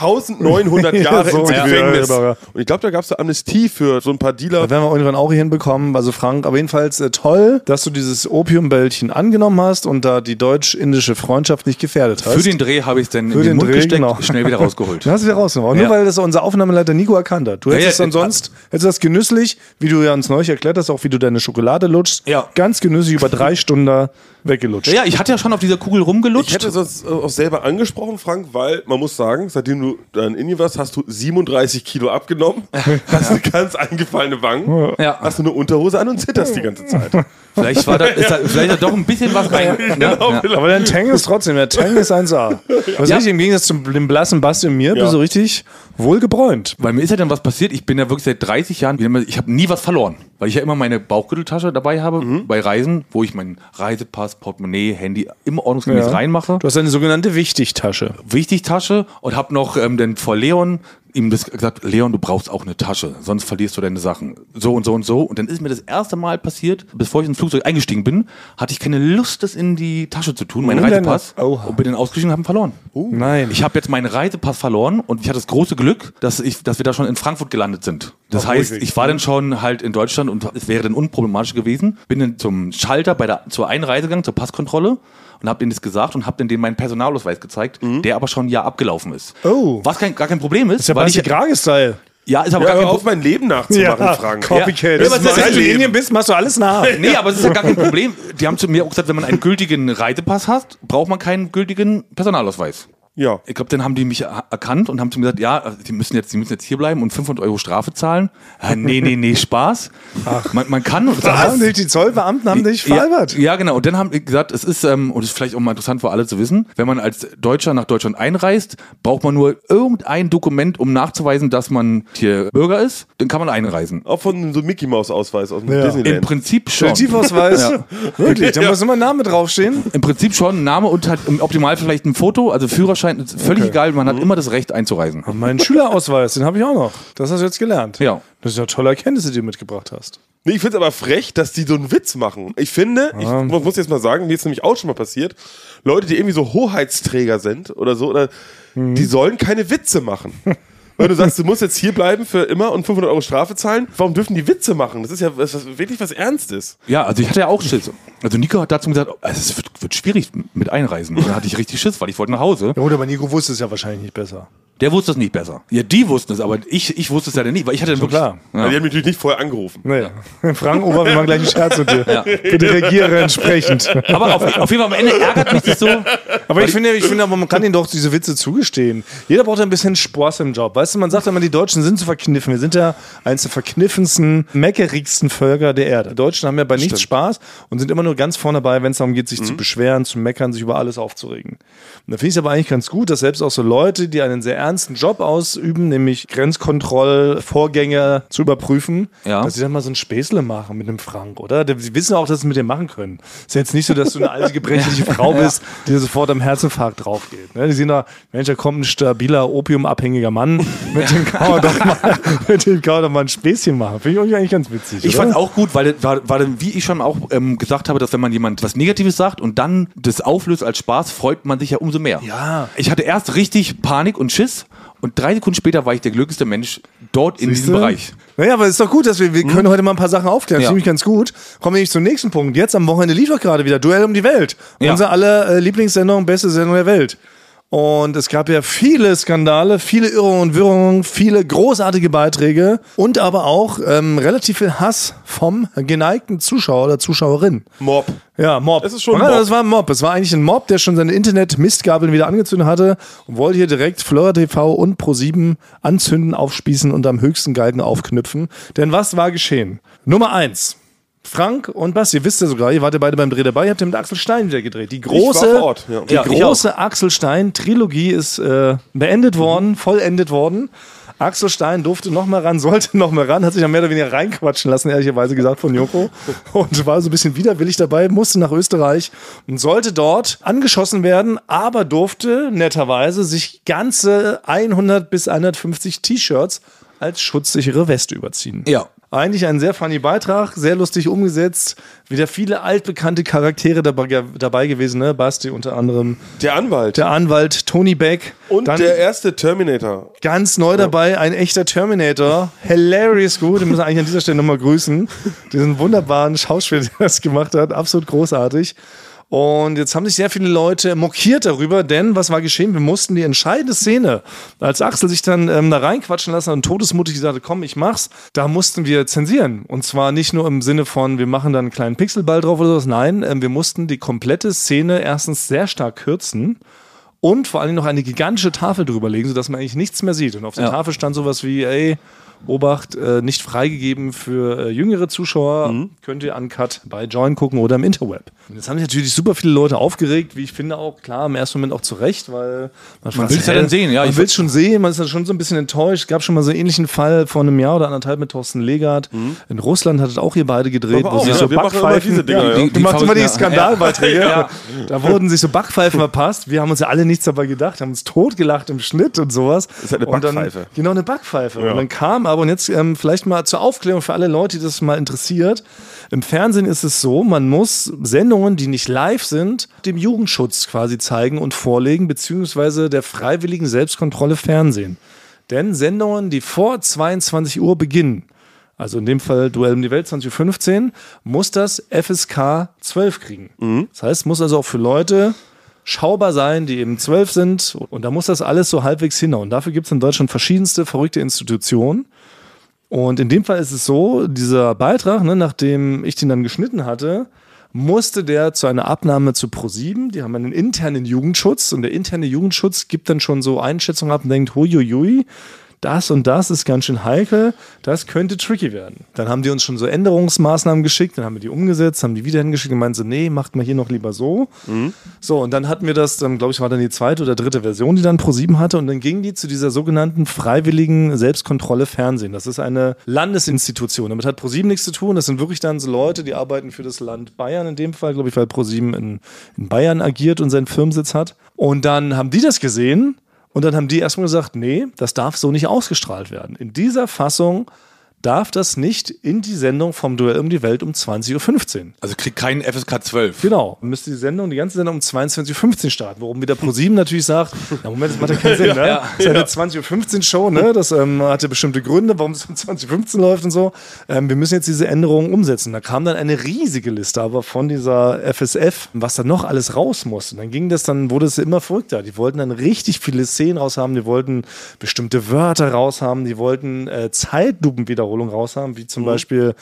1900 Ja, Jahre so, ins Gefängnis. ja, ja, ja. Und ich glaube, da gab es so Amnestie für so ein paar Dealer. Da werden wir irgendwann auch hier hinbekommen. Also Frank, aber jedenfalls äh, toll, dass du dieses Opiumbällchen angenommen hast und da die deutsch-indische Freundschaft nicht gefährdet hast. für den Dreh habe ich es dann in den, den Mund Dreh, gesteckt, genau. schnell wieder rausgeholt. Du hast es wieder rausgenommen. Ja. Nur weil das unser Aufnahmeleiter Nico erkannt hat. Du hättest Ja, es ja, sonst, hättest du das genüsslich, wie du ja uns neulich erklärt hast, auch wie du deine Schokolade lutschst, Ja. ganz genüsslich über drei Stunden da weggelutscht. Ja, ich hatte ja schon auf dieser Kugel rumgelutscht. Ich hätte das äh, auch selber angesprochen, Frank, weil man muss sagen, seitdem du dann in warst, hast du 37 Kilo abgenommen, hast eine ganz eingefallene Wangen, Ja. hast du eine Unterhose an und zitterst die ganze Zeit. Vielleicht war da, ist da, vielleicht da doch ein bisschen was rein. ne? Genau, ja. Aber der Tang ist trotzdem, der Tang ist 1A. Was Ja. ich im Gegensatz zum dem blassen Basti und mir, Ja. bist du richtig wohlgebräunt. Weil mir ist ja dann was passiert. Ich bin ja wirklich seit 30 Jahren, ich habe nie was verloren. Weil ich ja immer meine Bauchgürteltasche dabei habe Mhm. bei Reisen, wo ich meinen Reisepass, Portemonnaie, Handy immer ordnungsgemäß Ja. reinmache. Du hast eine sogenannte Wichtigtasche. Wichtigtasche und habe noch ähm, dann vor Leon ihm das gesagt, Leon, du brauchst auch eine Tasche, sonst verlierst du deine Sachen. So und so und so. Und dann ist mir das erste Mal passiert, bevor ich ins Flugzeug eingestiegen bin, hatte ich keine Lust, das in die Tasche zu tun, meinen denn? Reisepass. Oha. Und bin dann ausgestiegen und habe ihn verloren. Nein. Ich habe jetzt meinen Reisepass verloren und ich hatte das große Glück, dass, ich, dass wir da schon in Frankfurt gelandet sind. Das Ach, heißt, ruhig. ich war dann schon halt in Deutschland und es wäre dann unproblematisch gewesen. Bin dann zum Schalter bei der, zur Einreise gegangen, zur Passkontrolle und habe denen das gesagt und habe denen meinen Personalausweis gezeigt, der aber schon ein Jahr abgelaufen ist. Oh. Was kein, gar kein Problem ist, ist ja weil ich, Grage-Style. ja, ist aber Ja, gar kein auf, mein Leben nachzumachen, Frank. Copycat. Ja, Das aber das Seit ist du in. Indien bist, machst du alles nach. Nee, aber es ist ja gar kein Problem. Die haben zu mir auch gesagt, wenn man einen gültigen Reisepass hat, braucht man keinen gültigen Personalausweis. Ja. Ich glaube, dann haben die mich er- erkannt und haben zu mir gesagt, ja, die müssen jetzt, die müssen jetzt hier bleiben und 500 Euro Strafe zahlen. Ja, nee, nee, nee, Spaß. Man, man kann. Und Haben dich, die Zollbeamten haben dich veralbert. ja, ja, genau. Und dann haben die gesagt, es ist, ähm, und das ist vielleicht auch mal interessant für alle zu wissen, wenn man als Deutscher nach Deutschland einreist, braucht man nur irgendein Dokument, um nachzuweisen, dass man hier Bürger ist, dann kann man einreisen. Auch von so einem Mickey Maus Ausweis aus dem Ja. Im Disneyland. Prinzip schon. Detektivausweis. Ja. Wirklich, da Ja. muss immer ein Name draufstehen. Im Prinzip schon Name und halt im Optimalfall vielleicht ein Foto, also Führerschein, ist völlig Okay. egal, man hat immer das Recht einzureisen. Mein Schülerausweis, den habe ich auch noch. Das hast du jetzt gelernt. Ja. Das ist ja tolle Erkenntnisse, die du mitgebracht hast. Nee, ich finde es aber frech, dass die so einen Witz machen. Ich finde, ich mu- muss jetzt mal sagen, mir ist nämlich auch schon mal passiert, Leute, die irgendwie so Hoheitsträger sind oder so, oder, die sollen keine Witze machen. Weil du sagst, du musst jetzt hier bleiben für immer und 500 Euro Strafe zahlen. Warum dürfen die Witze machen? Das ist ja was, was, wirklich was Ernstes. Ja, also ich hatte ja auch Schiss. Also Nico hat dazu gesagt, also es wird, wird schwierig mit Einreisen. Und dann hatte ich richtig Schiss, weil ich wollte nach Hause. Ja, gut, aber Nico wusste es ja wahrscheinlich nicht besser. Der wusste es nicht besser. Ja, die wussten es, aber ich, ich wusste es ja nicht, weil ich hatte dann wirklich... klar. Weil Die haben mich natürlich nicht vorher angerufen. Nee. Frank Ober, wir machen gleich einen Scherz mit dir. Bitte reagiere entsprechend. Aber auf, auf jeden Fall am Ende ärgert mich das so. Aber ich finde, ich finde, aber man kann ihnen doch diese Witze zugestehen. Jeder braucht ein bisschen Spaß im Job. Weißt du, man sagt immer, die Deutschen sind zu verkniffen. Wir sind ja eines der verkniffensten, meckerigsten Völker der Erde. Die Deutschen haben ja bei nichts Spaß und sind immer nur ganz vorne dabei, wenn es darum geht, sich zu beschweren, zu meckern, sich über alles aufzuregen. Und da finde ich es aber eigentlich ganz gut, dass selbst auch so Leute, die einen sehr ernsten Job ausüben, nämlich Grenzkontrollvorgänge zu überprüfen, Ja. dass sie dann mal so ein Späßle machen mit einem Frank, oder? Sie wissen auch, dass sie mit dem machen können. Ist jetzt nicht so, dass du eine alte, gebrechliche Frau bist, die sofort am Herzinfarkt drauf geht. Ne? Die sehen da, Mensch, da kommt ein stabiler, opiumabhängiger Mann, mit dem kann man doch mal, mit dem kann man doch mal ein Späßchen machen. Finde ich eigentlich ganz witzig. Ich oder? fand auch gut, weil war dann, wie ich schon auch ähm, gesagt habe, dass wenn man jemand was Negatives sagt und dann das auflöst als Spaß, freut man sich ja umso mehr. Ja. Ich hatte erst richtig Panik und Schiss und drei Sekunden später war ich der glücklichste Mensch dort in diesem? Bereich. Naja, aber ist doch gut, dass wir, wir können heute mal ein paar Sachen aufklären. Das Ja. finde ich ganz gut. Kommen wir nicht zum nächsten Punkt. Jetzt am Wochenende lief doch gerade wieder Duell um die Welt. Ja. Unsere aller äh, Lieblingssendung, beste Sendung der Welt. Und es gab ja viele Skandale, viele Irrungen und Wirrungen, viele großartige Beiträge und aber auch ähm, relativ viel Hass vom geneigten Zuschauer oder Zuschauerin. Mob. Ja, Mob. Es ist schon Mob. Das war ein Mob. Es war eigentlich ein Mob, der schon seine Internet-Mistgabeln wieder angezündet hatte und wollte hier direkt Flora TV und Pro7 anzünden, aufspießen und am höchsten Galgen aufknüpfen. Denn was war geschehen? Nummer eins. Frank und Basti, wisst ihr sogar, ihr wart ja beide beim Dreh dabei, ihr habt ja mit Axel Stein wieder gedreht. Die große, Ort, ja. die Ja, große Axel Stein-Trilogie ist äh, beendet worden, vollendet worden. Axel Stein durfte noch mal ran, sollte noch mal ran, hat sich dann mehr oder weniger reinquatschen lassen, ehrlicherweise gesagt von Joko. Und war so ein bisschen widerwillig dabei, musste nach Österreich und sollte dort angeschossen werden, aber durfte netterweise sich ganze 100 bis 150 T-Shirts als schutzsichere Weste überziehen. Ja. Eigentlich ein sehr funny Beitrag, sehr lustig umgesetzt. Wieder viele altbekannte Charaktere dabei, dabei gewesen, ne? Basti unter anderem. Der Anwalt. Der Anwalt Tony Beck. und Dann der erste Terminator. ganz neu dabei, ein echter Terminator. Hilarious gut. Den müssen wir eigentlich an dieser Stelle nochmal grüßen. Diesen wunderbaren Schauspieler, der das gemacht hat. Absolut großartig. Und jetzt haben sich sehr viele Leute mokiert darüber, denn was war geschehen? Wir mussten die entscheidende Szene, als Axel sich dann ähm, da reinquatschen lassen und todesmutig gesagt hat, komm, ich mach's, da mussten wir zensieren. Und zwar nicht nur im Sinne von, wir machen dann einen kleinen Pixelball drauf oder sowas. Nein, ähm, wir mussten die komplette Szene erstens sehr stark kürzen und vor allem noch eine gigantische Tafel drüber legen, sodass man eigentlich nichts mehr sieht. Und auf der Ja. Tafel stand sowas wie, ey, Obacht, äh, nicht freigegeben für äh, jüngere Zuschauer. Mhm. Könnt ihr uncut bei Join gucken oder im Interweb. Und jetzt haben sich natürlich super viele Leute aufgeregt, wie ich finde auch, klar, im ersten Moment auch zu Recht, weil man, will's ja dann sehen, ja. Man will es schon sehen, man ist dann schon so ein bisschen enttäuscht. Es gab schon mal so einen ähnlichen Fall vor einem Jahr oder anderthalb mit Thorsten Legard. In Russland hattet auch ihr beide gedreht, wo sich so Backpfeifen, diese Dinger, ja, du Die- die machst immer die Skandalbeiträge. Ja. Da wurden sich so Backpfeifen verpasst. Wir haben uns ja alle nichts dabei gedacht, haben uns totgelacht im Schnitt und sowas. ist halt eine Und dann- Backpfeife. Genau, eine Backpfeife. Ja. Und dann kam aber, und jetzt ähm, vielleicht mal zur Aufklärung für alle Leute, die das mal interessiert. Im Fernsehen ist es so, man muss Sendungen, die nicht live sind, dem Jugendschutz quasi zeigen und vorlegen, beziehungsweise der freiwilligen Selbstkontrolle Fernsehen. Denn Sendungen, die vor 22 Uhr beginnen, also in dem Fall Duell um die Welt 20.15 Uhr, muss das FSK 12 kriegen. Das heißt, muss also auch für Leute schaubar sein, die eben 12 sind. Und da muss das alles so halbwegs hinhauen. Dafür gibt es in Deutschland verschiedenste verrückte Institutionen. Und in dem Fall ist es so, dieser Beitrag, ne, nachdem ich den dann geschnitten hatte, musste der zu einer Abnahme zu ProSieben. Die haben einen internen Jugendschutz und der interne Jugendschutz gibt dann schon so Einschätzungen ab und denkt, huiuiui, das und das ist ganz schön heikel, das könnte tricky werden. Dann haben die uns schon so Änderungsmaßnahmen geschickt, dann haben wir die umgesetzt, haben die wieder hingeschickt und meinten so, nee, macht mal hier noch lieber so. So, und dann hatten wir das, dann glaube ich, war dann die zweite oder dritte Version, die dann Pro7 hatte und dann ging die zu dieser sogenannten freiwilligen Selbstkontrolle Fernsehen. Das ist eine Landesinstitution. Damit hat Pro7 nichts zu tun. Das sind wirklich dann so Leute, die arbeiten für das Land Bayern in dem Fall, glaube ich, weil Pro7 in, in Bayern agiert und seinen Firmensitz hat. Und dann haben die das gesehen und dann haben die erstmal gesagt, nee, das darf so nicht ausgestrahlt werden. In dieser Fassung darf das nicht in die Sendung vom Duell um die Welt um 20.15 Uhr. Also kriegt keinen FSK 12. Genau. Müsste die Sendung, die ganze Sendung um 22.15 Uhr starten, worum wieder ProSieben natürlich sagt, na Moment, das macht ja keinen Sinn, ne? Ja, das ist ja eine 20.15 Uhr Show, ne? Das ähm, hat ja bestimmte Gründe, warum es um 20.15 Uhr läuft und so. Ähm, wir müssen jetzt diese Änderungen umsetzen. Da kam dann eine riesige Liste aber von dieser FSF, was da noch alles raus muss. Und dann ging das, dann wurde es immer verrückter. Die wollten dann richtig viele Szenen raushaben, die wollten bestimmte Wörter raushaben, die wollten äh, Zeitlupenwiederholungen raushaben, wie zum Beispiel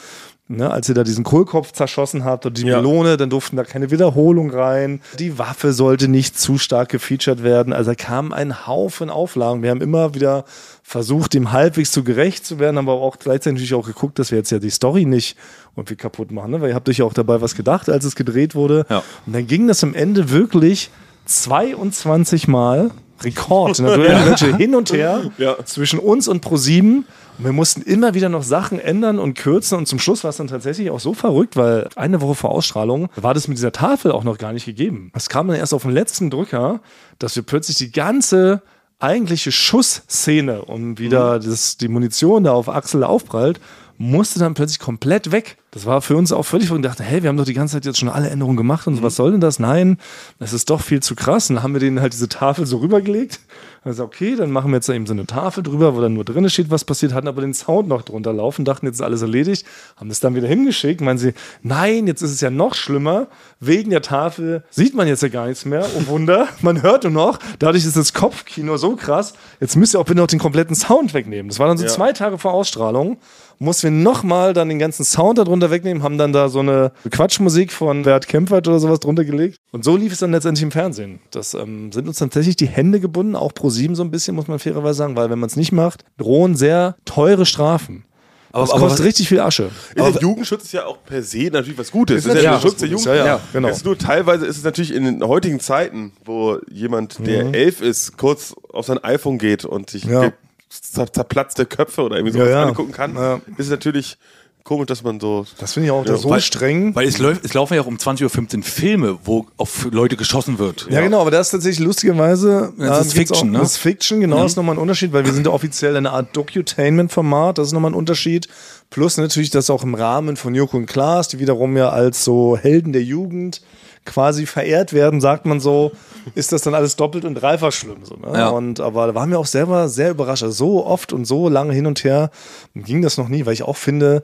Ne, als ihr da diesen Kohlkopf zerschossen habt oder die Ja. Melone, dann durften da keine Wiederholung rein. Die Waffe sollte nicht zu stark gefeatured werden. Also da kam ein Haufen Auflagen. Wir haben immer wieder versucht, dem halbwegs zu gerecht zu werden, aber auch gleichzeitig natürlich auch geguckt, dass wir jetzt ja die Story nicht irgendwie kaputt machen. Ne? Weil ihr habt euch ja auch dabei was gedacht, als es gedreht wurde. Ja. Und dann ging das am Ende wirklich 22 Mal Rekord. Ne? Der Menschen hin und her Ja. zwischen uns und ProSieben. Und wir mussten immer wieder noch Sachen ändern und kürzen. Und zum Schluss war es dann tatsächlich auch so verrückt, weil eine Woche vor Ausstrahlung war das mit dieser Tafel auch noch gar nicht gegeben. Es kam dann erst auf den letzten Drücker, dass wir plötzlich die ganze eigentliche Schussszene, um wieder das, die Munition da auf Axel aufprallt, musste dann plötzlich komplett weg. Das war für uns auch völlig verrückt. Wir dachten, hey, wir haben doch die ganze Zeit jetzt schon alle Änderungen gemacht und so, was soll denn das? Nein, das ist doch viel zu krass. Und dann haben wir denen halt diese Tafel so rübergelegt. Also okay, dann machen wir jetzt da eben so eine Tafel drüber, wo dann nur drin steht, was passiert, hatten aber den Sound noch drunter laufen, dachten, jetzt ist alles erledigt, haben das dann wieder hingeschickt, meinen sie, nein, jetzt ist es ja noch schlimmer, wegen der Tafel sieht man jetzt ja gar nichts mehr, oh Wunder, man hört nur noch, dadurch ist das Kopfkino so krass, jetzt müsst ihr auch bitte noch den kompletten Sound wegnehmen. Das war dann so Ja. zwei Tage vor Ausstrahlung, mussten wir nochmal dann den ganzen Sound darunter wegnehmen, haben dann da so eine Quatschmusik von Bert Kempfert oder sowas drunter gelegt. Und so lief es dann letztendlich im Fernsehen. Das ähm, sind uns tatsächlich die Hände gebunden, auch pro sieben so ein bisschen, muss man fairerweise sagen, weil wenn man es nicht macht, drohen sehr teure Strafen. Aber, Das aber kostet was, richtig viel Asche. Der Jugendschutz ist ja auch per se natürlich was Gutes. Ist Das ist ja der Schutz der Jugend. Gutes, ja, ja, genau. Es ist nur teilweise ist es natürlich in den heutigen Zeiten, wo jemand, der Mhm. elf ist, kurz auf sein iPhone geht und sich Ja. zerplatzte Köpfe oder irgendwie sowas Ja, ja. angucken kann, Ja. ist es natürlich komisch, dass man so. Das finde ich auch Ja, so weil- streng. weil es, läuft, es laufen ja auch um 20.15 Uhr Filme, wo auf Leute geschossen wird. Ja, genau, aber das ist tatsächlich lustigerweise. Das ist ähm, Fiction, auch, ne? Das ist Fiction, genau, das ist nochmal ein Unterschied, weil wir sind ja offiziell eine Art Docutainment-Format, das ist nochmal ein Unterschied. Plus natürlich, dass auch im Rahmen von Joko und Klaas, die wiederum ja als so Helden der Jugend quasi verehrt werden, sagt man so, ist das dann alles doppelt und dreifach schlimm. So, ne? Ja. Und aber da waren wir auch selber sehr überrascht. Also so oft und so lange hin und her ging das noch nie, weil ich auch finde,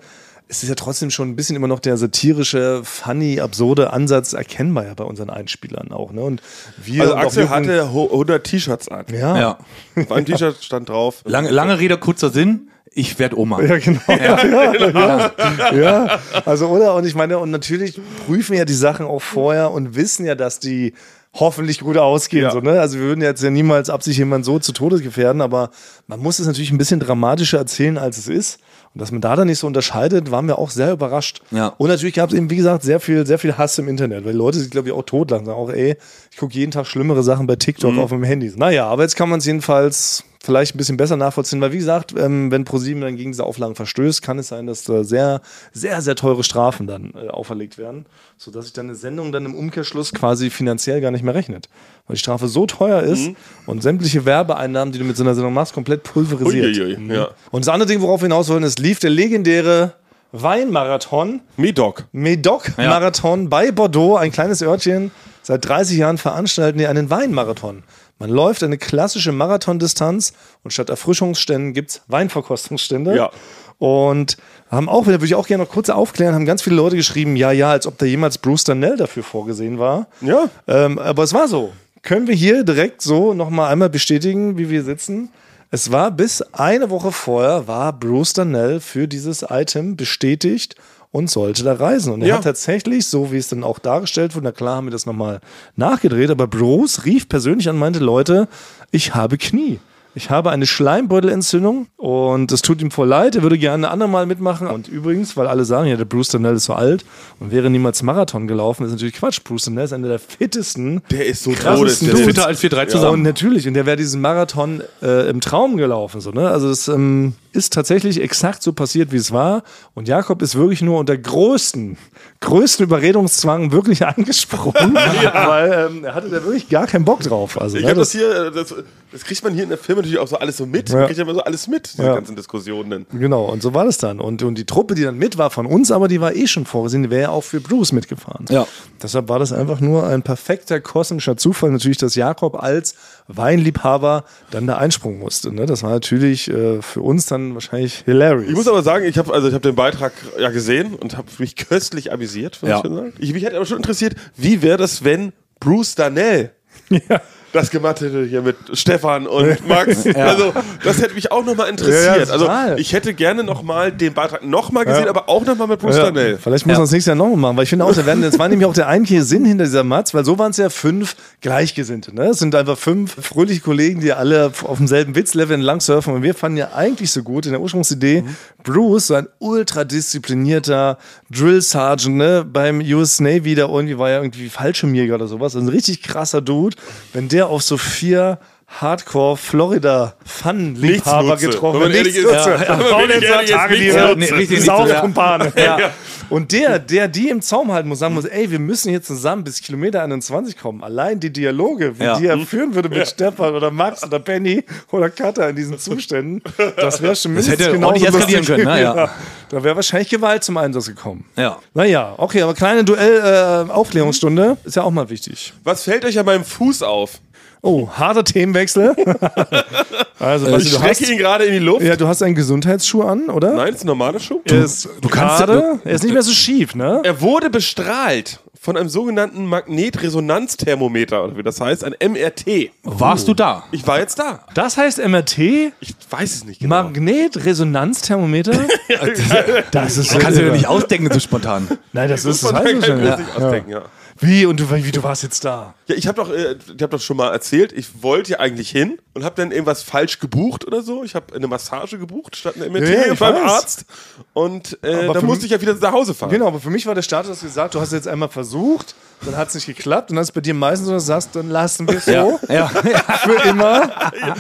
es ist ja trotzdem schon ein bisschen immer noch der satirische, funny, absurde Ansatz erkennbar ja bei unseren Einspielern auch. Ne? Und wir Also Axel Jürgen- hatte ho- 100 T-Shirts an. ja, ja. Ja. Beim T-Shirt stand drauf. Lange, lange Rede, kurzer Sinn. Ich werde Oma. genau. Ja, ja, ja. Also, oder? Und ich meine, und natürlich prüfen wir ja die Sachen auch vorher und wissen ja, dass die hoffentlich gut ausgehen. Ja. So, ne? Also wir würden jetzt ja niemals absichtlich jemanden so zu Tode gefährden, aber man muss es natürlich ein bisschen dramatischer erzählen, als es ist. Und dass man da dann nicht so unterscheidet, waren wir auch sehr überrascht. Ja. Und natürlich gab es eben, wie gesagt, sehr viel, sehr viel Hass im Internet, weil die Leute sich, glaube ich, auch totlachen. Sagen auch, ey, ich gucke jeden Tag schlimmere Sachen bei TikTok Mhm. auf dem Handy. Naja, aber jetzt kann man es jedenfalls vielleicht ein bisschen besser nachvollziehen, weil wie gesagt, ähm, wenn ProSieben dann gegen diese Auflagen verstößt, kann es sein, dass da sehr, sehr, sehr teure Strafen dann äh, auferlegt werden, sodass sich dann eine Sendung dann im Umkehrschluss quasi finanziell gar nicht mehr rechnet. Weil die Strafe so teuer ist Mhm. und sämtliche Werbeeinnahmen, die du mit so einer Sendung machst, komplett pulverisiert. Uiuiui, Mhm. ja. Und das andere Ding, worauf wir hinaus wollen, es lief der legendäre Weinmarathon, Medoc. Medoc-Marathon bei Bordeaux, ein kleines Örtchen. Seit 30 Jahren veranstalten die einen Weinmarathon. Man läuft eine klassische Marathondistanz und statt Erfrischungsständen gibt es Weinverkostungsstände. Ja. Und haben auch, würde ich auch gerne noch kurz aufklären, haben ganz viele Leute geschrieben, ja, ja, als ob da jemals Bruce Darnell dafür vorgesehen war. Ja. Ähm, aber es war so. Können wir hier direkt so nochmal einmal bestätigen, wie wir sitzen? Es war bis eine Woche vorher, war Bruce Darnell für dieses Item bestätigt und sollte da reisen. Und er Ja. hat tatsächlich, so wie es dann auch dargestellt wurde, na klar haben wir das nochmal nachgedreht, aber Bruce rief persönlich an und meinte, Leute, ich habe Knie. Ich habe eine Schleimbeutelentzündung und es tut ihm voll leid. Er würde gerne ein andermal mitmachen. Und übrigens, weil alle sagen, ja, der Bruce Darnell ist so alt und wäre niemals Marathon gelaufen, ist natürlich Quatsch. Bruce Darnell ist einer der fittesten. Der ist so todes. Der ist Fitter als wir drei Und zusammen. natürlich, und der wäre diesen Marathon äh, im Traum gelaufen. So, ne? Also es ähm, ist tatsächlich exakt so passiert, wie es war. Und Jakob ist wirklich nur unter größten, größten Überredungszwang wirklich angesprungen, weil ähm, er hatte da wirklich gar keinen Bock drauf. Also, Ich ne, habe das hier, äh, das, das kriegt man hier in der Film natürlich auch so alles so mit. Ja. Man kriegt ja immer so alles mit, diese Ja. ganzen Diskussionen. Genau, und so war das dann. Und, und die Truppe, die dann mit war von uns, aber die war eh schon vorgesehen, die wäre ja auch für Bruce mitgefahren. Ja. Deshalb war das einfach nur ein perfekter kosmischer Zufall, natürlich, dass Jakob als Weinliebhaber dann da einspringen musste. Ne? Das war natürlich äh, für uns dann wahrscheinlich hilarious. Ich muss aber sagen, ich habe also ich habe den Beitrag ja gesehen und habe mich köstlich amüsiert. Ja. Ich schon sagen. ich, mich hätte aber schon interessiert, wie wäre das, wenn Bruce Darnell ja. Das gemacht hätte hier mit Stefan und Max. Also das hätte mich auch nochmal interessiert. Ja, ja, also total. ich hätte gerne nochmal den Beitrag nochmal gesehen, Ja. aber auch nochmal mit Bruce Ja, Darnell. vielleicht muss man das nächstes Jahr nochmal machen, weil ich finde auch, werden, das war nämlich auch der eigentliche Sinn hinter dieser Matz, weil so waren es ja fünf Gleichgesinnte. Ne? Es sind einfach fünf fröhliche Kollegen, die alle auf demselben Witzlevel entlang surfen und wir fanden ja eigentlich so gut in der Ursprungsidee, Bruce, so ein ultra disziplinierter Drill Sergeant ne? beim US Navy, da irgendwie war ja irgendwie Fallschirmjäger oder sowas, also ein richtig krasser Dude, wenn der auf so vier Hardcore Florida Fun Liebhaber getroffen Wenn man ehrlich ist, ja. Ja. Wenn man ehrlich Saufkumpane. Ja. Und der, der die im Zaum halten muss, sagen muss, ey, wir müssen hier zusammen bis Kilometer 21 kommen. Allein die Dialoge, wie Ja. die er führen würde mit Stefan oder Max oder Penny oder Katha in diesen Zuständen, das wäre schon mindestens hätte genauso eskalieren lustig. können, ne? Ja. Da wäre wahrscheinlich Gewalt zum Einsatz gekommen. Ja. Naja, okay, aber kleine Duell-Aufklärungsstunde ist ja auch mal wichtig. Was fällt euch an meinem Fuß auf? Oh, harter Themenwechsel. also, weißt Ich strecke hast, ihn gerade in die Luft. ja, du hast einen Gesundheitsschuh an, oder? Nein, das ist ein normaler Schuh. Er ist du kannst- gerade, er ist nicht mehr so schief, ne? Er wurde bestrahlt von einem sogenannten Magnetresonanzthermometer, oder wie das heißt, ein MRT. Warst du da? Ich war jetzt da. Das heißt MRT, Ich weiß es nicht genau. Magnetresonanzthermometer. das ist Kannst du dir nicht ausdenken so spontan. Nein, das ist das heißt mir ja. das nicht ausdenken, ja. Wie und du, wie du warst jetzt da? Ja, ich habe doch, äh, ich habe doch schon mal erzählt, ich wollte ja eigentlich hin und habe dann irgendwas falsch gebucht oder so. Ich habe eine Massage gebucht statt eine MRT ich beim weiß. Arzt und äh, dann musste ich ja wieder nach Hause fahren. Genau, aber für mich war der du gesagt du hast jetzt einmal versucht, dann hat es nicht geklappt und dann ist bei dir meistens so, dass du sagst, dann lassen wir es so Ja. für immer.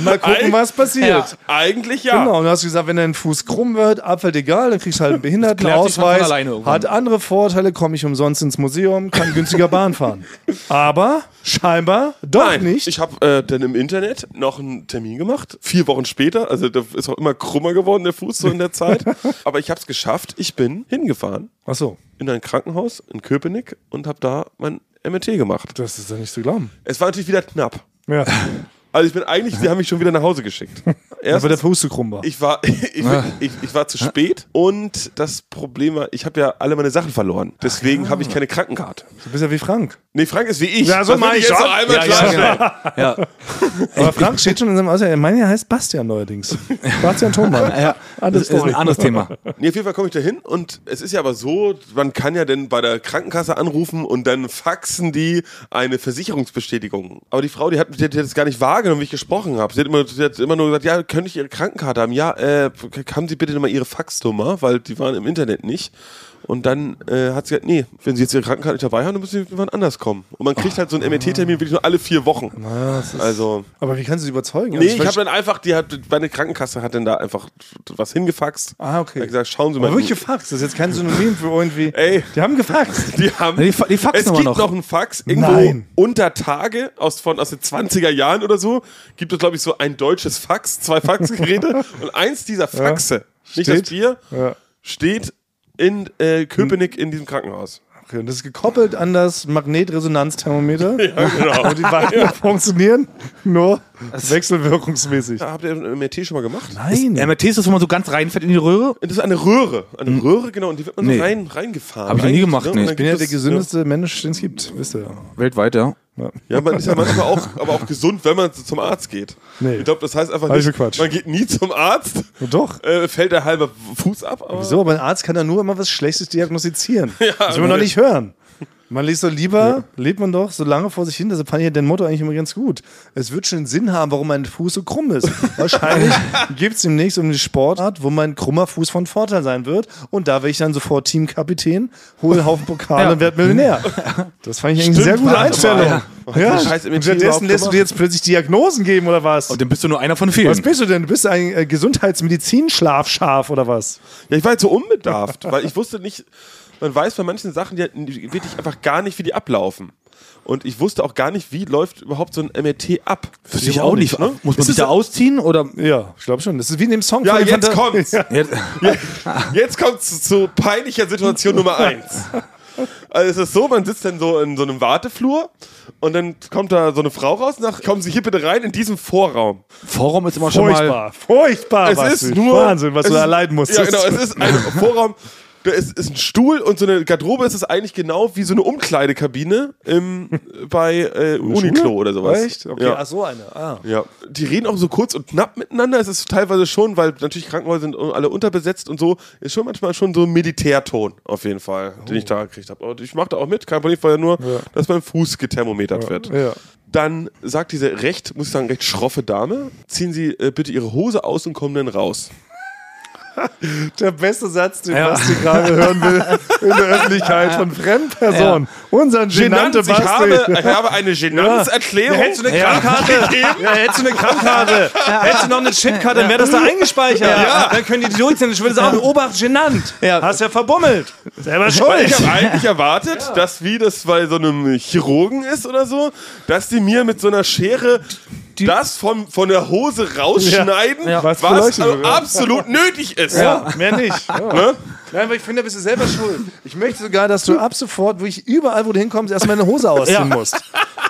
Mal gucken, was passiert. Eigentlich ja. Genau, und du hast gesagt, wenn dein Fuß krumm wird, abfällt egal, dann kriegst du halt einen Behindertenausweis. Hat andere Vorteile, komme ich umsonst ins Museum, kann günstiger Bahn fahren. Aber scheinbar doch Nein, nicht. ich habe äh, dann im Internet noch einen Termin gemacht, vier Wochen später. Also der ist auch immer krummer geworden, der Fuß so in der Zeit. Aber ich habe es geschafft. Ich bin hingefahren Ach so, in ein Krankenhaus in Köpenick und habe da mein MRT gemacht. das ist ja nicht zu glauben. Es war natürlich wieder knapp. Ja. Also ich bin eigentlich, sie haben mich schon wieder nach Hause geschickt. Aber der Erstens, Puste krumm war. ich war, ich, ich, ich war zu spät und das Problem war, ich habe ja alle meine Sachen verloren. Deswegen habe ich keine Krankenkarte. Du bist ja wie Frank. Nee, Frank ist wie ich. Ja, so meine ich jetzt noch einmal Ja, ja, klarstellen. Ja. Aber Frank steht schon in seinem Ausweis. Mein heißt Bastian neuerdings. Bastian Thonmann. ja. Alles Das ist ein anderes Thema. Nee, auf jeden Fall komme ich da hin und es ist ja aber so, man kann ja dann bei der Krankenkasse anrufen und dann faxen die eine Versicherungsbestätigung. Aber die Frau, die hat, die hat das gar nicht wahrgenommen, wie ich gesprochen habe. Sie hat immer, sie hat immer nur gesagt, ja, könnte ich Ihre Krankenkarte haben? Ja, äh, haben Sie bitte nochmal Ihre Faxnummer, weil die waren im Internet nicht. Und dann äh, hat sie gesagt, nee, wenn Sie jetzt Ihre Krankenkarte nicht dabei haben, dann müssen Sie wann anders kommen. Und man kriegt halt so einen MRT-Termin wirklich nur alle vier Wochen. Also, Aber wie kannst du sie überzeugen? nee, Also ich habe dann einfach, die hat, meine Krankenkasse hat dann da einfach was hingefaxt. Ah, okay. Hat gesagt, schauen Sie mal. Aber wirklich gefaxt. Das ist jetzt kein Synonym für irgendwie. Ey. Die haben gefaxt. Die haben. Die die faxen es gibt noch. noch. einen Fax irgendwo Nein. unter Tage aus, von, aus den 20er Jahren oder so. Gibt es, glaube ich, so ein deutsches Fax, zwei Faxgeräte. und eins dieser Faxe, nicht das? Bier, Ja. steht in äh, Köpenick in diesem Krankenhaus. Okay, und das ist gekoppelt an das Magnetresonanzthermometer. Ja, genau. Und die beiden funktionieren nur wechselwirkungsmäßig. Habt ihr ein MRT schon mal gemacht? Nein. MRT ist das, wo man so ganz reinfährt in die Röhre? Das ist eine Röhre. Eine Röhre, genau. Und die wird man Nee. so rein, reingefahren. Hab ich noch nie gemacht, ne? Ich bin ja der es, gesündeste Mensch, den es gibt. Wisst ihr ja. Weltweit, ja. Ja, man ist ja manchmal auch, aber auch gesund, wenn man zum Arzt geht. Nee. Ich glaube, das heißt einfach nicht, Quatsch. man geht nie zum Arzt, Doch. äh, fällt der halbe Fuß ab. Aber Wieso? Aber ein Arzt kann ja nur immer was Schlechtes diagnostizieren. das will man doch nicht hören. Man liest doch lieber, lebt man doch so lange vor sich hin, deshalb fand ich ja den Motto eigentlich immer ganz gut. Es wird schon Sinn haben, warum mein Fuß so krumm ist. Wahrscheinlich gibt es demnächst um eine Sportart, wo mein krummer Fuß von Vorteil sein wird. Und da wäre ich dann sofort Teamkapitän, hole einen Haufen Pokale Ja. und werde Millionär. Das fand ich eigentlich eine sehr gute Einstellung. mal. Ja. Die scheiß Und stattdessen lässt du dir jetzt plötzlich Diagnosen geben oder was? Und dann bist du nur einer von Was vielen. bist du denn? Du bist ein äh, Gesundheitsmedizin-Schlafschaf oder was? Ja, ich war halt so unbedarft, weil ich wusste nicht, man weiß bei manchen Sachen ja wirklich einfach gar nicht, wie die ablaufen. Und ich wusste auch gar nicht, wie läuft überhaupt so ein MRT ab. Wüsste ich auch nicht. ne? Muss man Ist sich da ausziehen oder? Ja, ich glaube schon. Das ist wie in dem Song. Ja, von jetzt Fanta- kommt's. Ja. Jetzt kommt es zu peinlicher Situation Nummer eins. Also es ist so, man sitzt dann so in so einem Warteflur und dann kommt da so eine Frau raus und sagt, kommen Sie hier bitte rein in diesem Vorraum. Vorraum ist immer schon mal. Furchtbar, furchtbar. Es ist nur Wahnsinn, was es du da leiden musst. Ja, genau, es ist ein Vorraum. Da ist, ist ein Stuhl und so eine Garderobe ist es eigentlich genau wie so eine Umkleidekabine im, bei äh, Uniqlo oder sowas. Echt? Okay, Ja. ach so eine. Ah. Ja, die reden auch so kurz und knapp miteinander. Es ist teilweise schon, weil natürlich Krankenhäuser sind alle unterbesetzt und so, ist schon manchmal schon so ein Militärton auf jeden Fall, den ich da gekriegt habe. Und ich mache da auch mit, kein Problem, war ja nur, dass mein Fuß gethermometert wird. Ja. Dann sagt diese recht, muss ich sagen, recht schroffe Dame, ziehen Sie äh, bitte Ihre Hose aus und kommen dann raus. Der beste Satz, den Ja. Basti gerade hören will, in der Öffentlichkeit von Fremdpersonen. Unseren genannte Genannt, ich Basti. habe, ich habe eine Genanzerklärung. Ja, hättest du eine Krankkarte, ja, hättest du eine Krankkarte, hättest du noch eine Chitkarte, dann wäre das da eingespeichert. Dann können die durchziehen. Ich würde sagen, Obacht, genannt. Ja. Hast ja verbummelt. Selber Ich schuld. habe eigentlich erwartet, dass wie das bei so einem Chirurgen ist oder so, dass die mir mit so einer Schere das von, von der Hose rausschneiden, Ja. Was was, beleuchtet also ja. absolut nötig ist. Ja, mehr nicht. Ja. Ne? Nein, aber ich finde, da bist du selber schuld. Ich möchte sogar, dass du ab sofort, wirklich überall, wo du hinkommst, erstmal eine Hose ausziehen musst.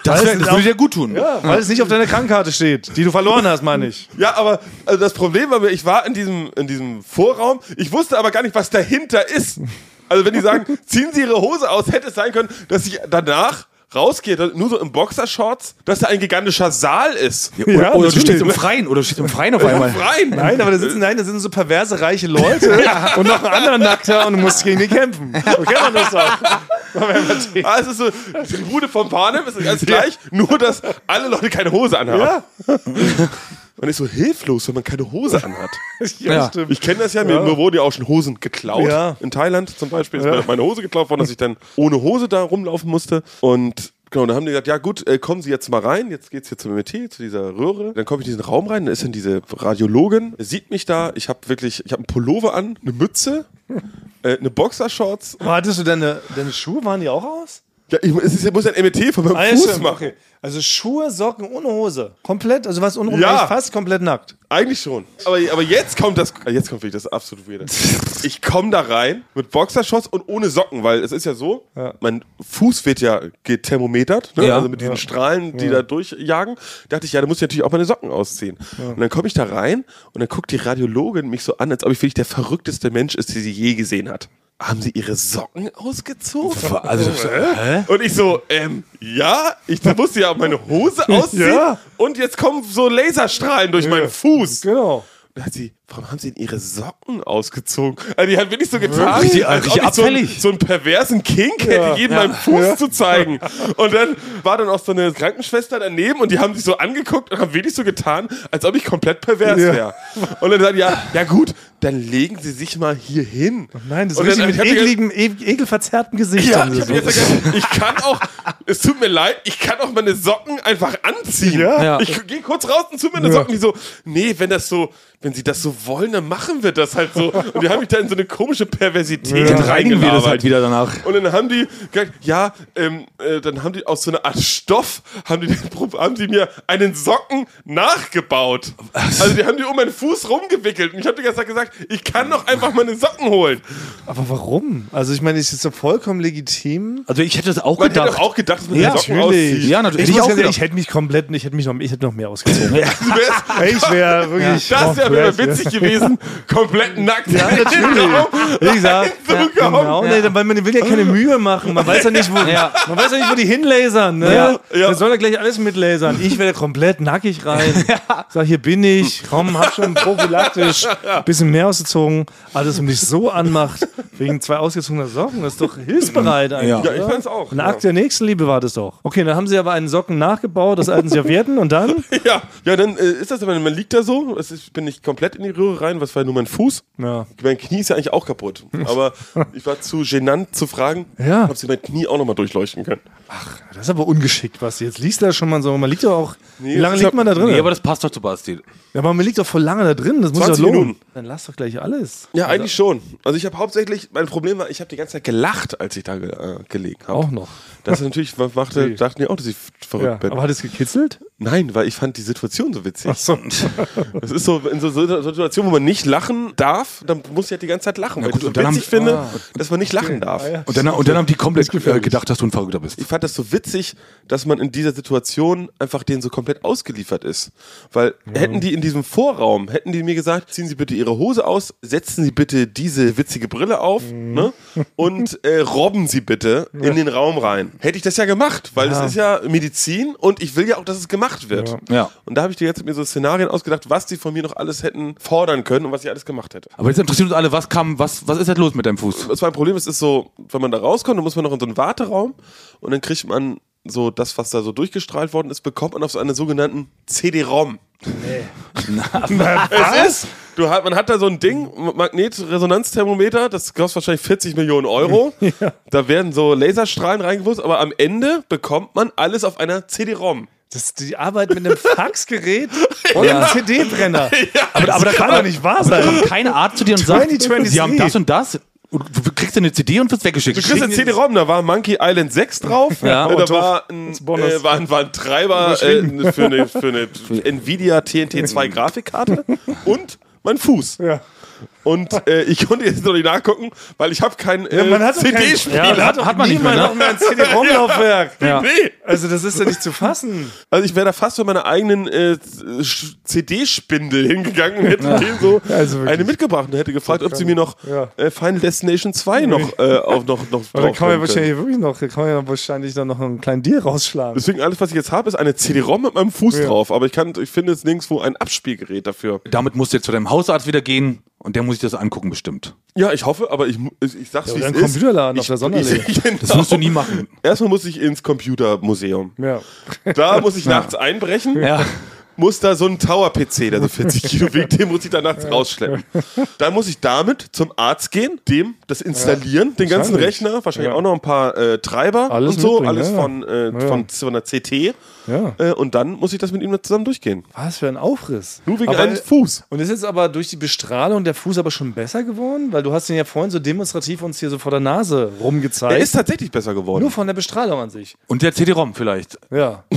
Das, wär, es das würde dir gut tun. Ja, weil es nicht auf deiner Krankenkarte steht, die du verloren hast, meine ich. Ja, aber also das Problem war mir, ich war in diesem, in diesem Vorraum, ich wusste aber gar nicht, was dahinter ist. Also wenn die sagen, ziehen Sie Ihre Hose aus, hätte es sein können, dass ich danach rausgehe, nur so im Boxershorts, dass da ein gigantischer Saal ist. Oder, Ja, oder du stehst im Freien oder du stehst im Freien auf einmal. Rein! Nein, aber da sitzen, nein, da sind so perverse reiche Leute und noch ein anderer Nackter und du musst gegen die kämpfen. So kennt man das doch. Ah, es ist so, die Tribune von Panem ist ganz gleich, nur dass alle Leute keine Hose anhaben. Ja, Man ist so hilflos, wenn man keine Hose anhat. ja, Ja. stimmt. Ich kenne das ja, mir, mir wurden ja auch schon Hosen geklaut. Ja. In Thailand zum Beispiel ist mir meine Hose geklaut worden, dass ich dann ohne Hose da rumlaufen musste. Und genau, dann haben die gesagt, ja gut, äh, kommen Sie jetzt mal rein. Jetzt geht's hier zum MRT, zu dieser Röhre. Dann komme ich in diesen Raum rein, da ist dann diese Radiologin, sieht mich da. Ich habe wirklich, ich habe einen Pullover an, eine Mütze, äh, eine Boxershorts. Aber Hattest du deine, deine Schuhe, waren die auch aus? Ja, ich, es ist, ich muss ein MET von meinem ja, Fuß machen. okay. Also Schuhe, Socken ohne Hose. Komplett, also was untenrum Ja. fast komplett nackt. Eigentlich schon. Aber, aber jetzt kommt das. ah, Jetzt kommt wirklich das absolut weirde. Ich komme da rein mit Boxershorts und ohne Socken, weil es ist ja so, mein Fuß wird ja gethermometert, ne? Ja. also mit diesen Strahlen, die da durchjagen. Da dachte ich, ja, da muss ich natürlich auch meine Socken ausziehen. Und dann komme ich da rein und dann guckt die Radiologin mich so an, als ob ich wirklich der verrückteste Mensch ist, die sie je gesehen hat. Haben sie ihre Socken ausgezogen? Also, hä? Und ich so, ähm, ja, ich musste ja meine Hose ausziehen Ja. und jetzt kommen so Laserstrahlen durch meinen Fuß. Genau. Da hat sie, warum haben sie denn ihre Socken ausgezogen? Also die hat wirklich so getan, Richtig- als richtig ob ich so, einen, so einen perversen Kink hätte, jedem meinen Fuß zu zeigen. Und dann war dann auch so eine Krankenschwester daneben und die haben sich so angeguckt und haben wirklich so getan, als ob ich komplett pervers Ja. wäre. Und dann sagt ja, ja gut, dann legen sie sich mal hier hin. Nein, das ist richtig dann- mit ich hab die ekeligem, e ekelverzerrtem Gesicht. ja, ich, so. jetzt gesagt, ich kann auch, es tut mir leid, ich kann auch meine Socken einfach anziehen. Ja. Ja. Ich gehe kurz raus und zu meine Socken, die so, nee, wenn das so, wenn sie das so wollen, dann machen wir das halt so. Und die haben mich da in so eine komische Perversität Dann reinigen wir das halt reingelabert. wieder danach. Und dann haben die gesagt, ja, ähm, äh, dann haben die aus so einer Art Stoff, haben die, den haben die mir einen Socken nachgebaut. Also die haben die um meinen Fuß rumgewickelt. Und ich habe die ganze Zeit gesagt, ich kann doch einfach meine Socken holen. Aber warum? Also ich meine, es ist so vollkommen legitim. Also ich hätte das auch Man hätte gedacht. doch auch gedacht, dass man Ja, Socken natürlich. auszieht. Ja, natürlich. Ich, Hätte ich auch ich hätte mich komplett, ich hätte mich noch, ich hätte noch mehr ausgezogen. Wärst- ich wäre wirklich. Das wäre wär witzig gewesen. Komplett nackt. Ja, natürlich. Wie gesagt, So ja, genau, nee, weil man will ja keine Mühe machen. Man weiß ja nicht, wo, Ja. man weiß ja nicht, wo die hinlasern. Ne? Ja, ja. Wir sollen ja gleich alles mitlasern. Ich werde komplett nackig rein. Sag, hier bin ich. Komm, hab schon prophylaktisch ein bisschen mehr ausgezogen. Alles, um dich so anmacht, wegen zwei ausgezogener Socken. Das ist doch hilfsbereit eigentlich. Ja. Ja, ich oder? fand's auch. Ein Akt der Nächstenliebe war das doch. Okay, dann haben sie aber einen Socken nachgebaut, aus alten Servietten und dann? Ja, ja, dann äh, ist das, aber man liegt da so, es ist, bin ich komplett in die Röhre rein, was war nur mein Fuß. Ja. Mein Knie ist ja eigentlich auch kaputt. Aber ich war zu genannt zu fragen, Ja. ob sie mein Knie auch nochmal durchleuchten können. Das ist aber ungeschickt, was jetzt liest da schon mal so. Man liegt doch auch. wie lange liegt hab- man da drin? Nee, aber das passt doch zu Basti. Ja, aber man liegt doch voll lange da drin. Das muss 20 ja lohnen. Minuten. Dann lass doch gleich alles. Ja, eigentlich schon. Also ich habe hauptsächlich, mein Problem war, ich habe die ganze Zeit gelacht, als ich da ge äh, gelegen habe. Auch noch. Das ist natürlich, machte, Okay. dachten die auch, dass ich verrückt Ja, bin. aber hat es gekitzelt? Nein, weil ich fand die Situation so witzig. So. Das ist so, in so so Situationen, wo man nicht lachen darf, dann muss ich halt die ganze Zeit lachen, weil gut, ich so und dann haben- witzig finde, dass man nicht lachen darf. Ah, ja. Und dann, und dann haben die komplett äh, gedacht, dass du ein Verrückter bist. Ich fand das so witzig, dass man in dieser Situation einfach denen so komplett ausgeliefert ist. Weil hätten die in diesem Vorraum, hätten die mir gesagt, ziehen Sie bitte Ihre Hose aus, setzen Sie bitte diese witzige Brille auf ne? und äh, robben Sie bitte in den Raum rein. Hätte ich das ja gemacht, weil es ist ja Medizin und ich will ja auch, dass es gemacht wird. Ja. Und da habe ich dir jetzt mir so Szenarien ausgedacht, was die von mir noch alles hätten fordern können und was ich alles gemacht hätte. Aber jetzt interessiert uns alle, was kam, was, was ist jetzt los mit deinem Fuß? Das war ein Problem, es ist so, wenn man da rauskommt, dann muss man noch in so einen Warteraum und dann kriegt man so das, was da so durchgestrahlt worden ist, bekommt man auf so einen sogenannten CD-ROM. es ist, du hat, man hat da so ein Ding, Magnetresonanzthermometer, das kostet wahrscheinlich 40 Millionen Euro. Da werden so Laserstrahlen reingewusst, aber am Ende bekommt man alles auf einer CD-ROM. Das ist die Arbeit mit einem Faxgerät und einem CD-Brenner. aber, aber das kann doch nicht wahr sein. Kommt keine Art zu dir und sagt, 2023. sie haben das und das. Und du kriegst eine CD und wirst weggeschickt. Du kriegst eine CD-ROM, da war Monkey Island 6 drauf, Ja. äh, da Und war ein, äh, war, ein, war ein Treiber äh, für eine, für eine Nvidia TNT 2 Grafikkarte und mein Fuß. Ja. Und äh, ich konnte jetzt noch nicht nachgucken, weil ich habe kein äh, CD-Spieler. Ja, hat, hat man nicht mehr, niemand ne? noch mehr ein CD-ROM-Laufwerk. Ja. Also das ist ja nicht zu fassen. Also ich wäre da fast für meine eigenen äh, CD-Spindel hingegangen und hätte denen so Also eine mitgebracht und hätte gefragt, ob sie mir noch Ja. äh, Final Destination 2 noch, äh, auch noch, noch Aber da drauf kann man ja wahrscheinlich wirklich noch, kann man ja wahrscheinlich dann noch einen kleinen Deal rausschlagen. Deswegen alles, was ich jetzt habe, ist eine CD-ROM mit meinem Fuß drauf. Aber ich kann, ich finde jetzt nirgendwo ein Abspielgerät dafür. Damit musst du jetzt zu deinem Hausarzt wieder gehen und der muss sich das angucken bestimmt. Ja, ich hoffe, aber ich, ich, ich sag's, wie oder es ein ist. Computerladen ich, auf der. Ich, genau. Das musst du nie machen. Erstmal muss ich ins Computermuseum. Ja. Da muss ich nachts einbrechen. Ja. Muss da so ein Tower-PC, der so 40 Kilo wiegt, den muss ich da nachts rausschleppen. Dann muss ich damit zum Arzt gehen, dem das installieren, den ganzen. Rechner, wahrscheinlich Ja. auch noch ein paar äh, Treiber Alles und so, alles ja. von, äh, Ja. von, von der CT. Ja. Äh, und dann muss ich das mit ihm zusammen durchgehen. Was für ein Aufriss. Nur wegen Aber- einem Fuß. Und ist jetzt aber durch die Bestrahlung der Fuß aber schon besser geworden? Weil du hast ihn ja vorhin so demonstrativ uns hier so vor der Nase rumgezeigt. Er ist tatsächlich besser geworden. nur von der Bestrahlung an sich. Und der CD-ROM vielleicht. Ja.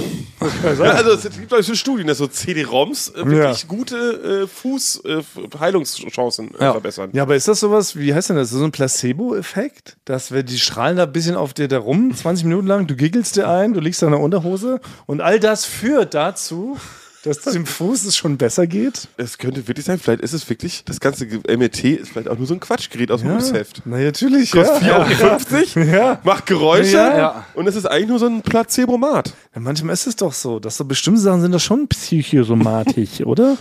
Ja, also es gibt glaube ich so Studien, dass so CD-ROMs äh, wirklich Ja. gute äh, Fuß-Heilungschancen äh, Ja. verbessern. Ja, aber ist das sowas, wie heißt denn das? So ein Placebo-Effekt? Dass wir die strahlen da ein bisschen auf dir da rum, 20 Minuten lang, du giggelst dir ein, du liegst da in der Unterhose und all das führt dazu, dass dem Fuß es schon besser geht? Es könnte wirklich sein, vielleicht ist es wirklich, das ganze MRT ist vielleicht auch nur so ein Quatschgerät aus dem Berufsheft. Na natürlich, Kostet ja. 4,50 Euro, Ja. macht Geräusche Ja. Ja. und es ist eigentlich nur so ein Placebomat. Ja. Manchmal ist es doch so, dass so bestimmte Sachen sind doch schon psychosomatisch, oder?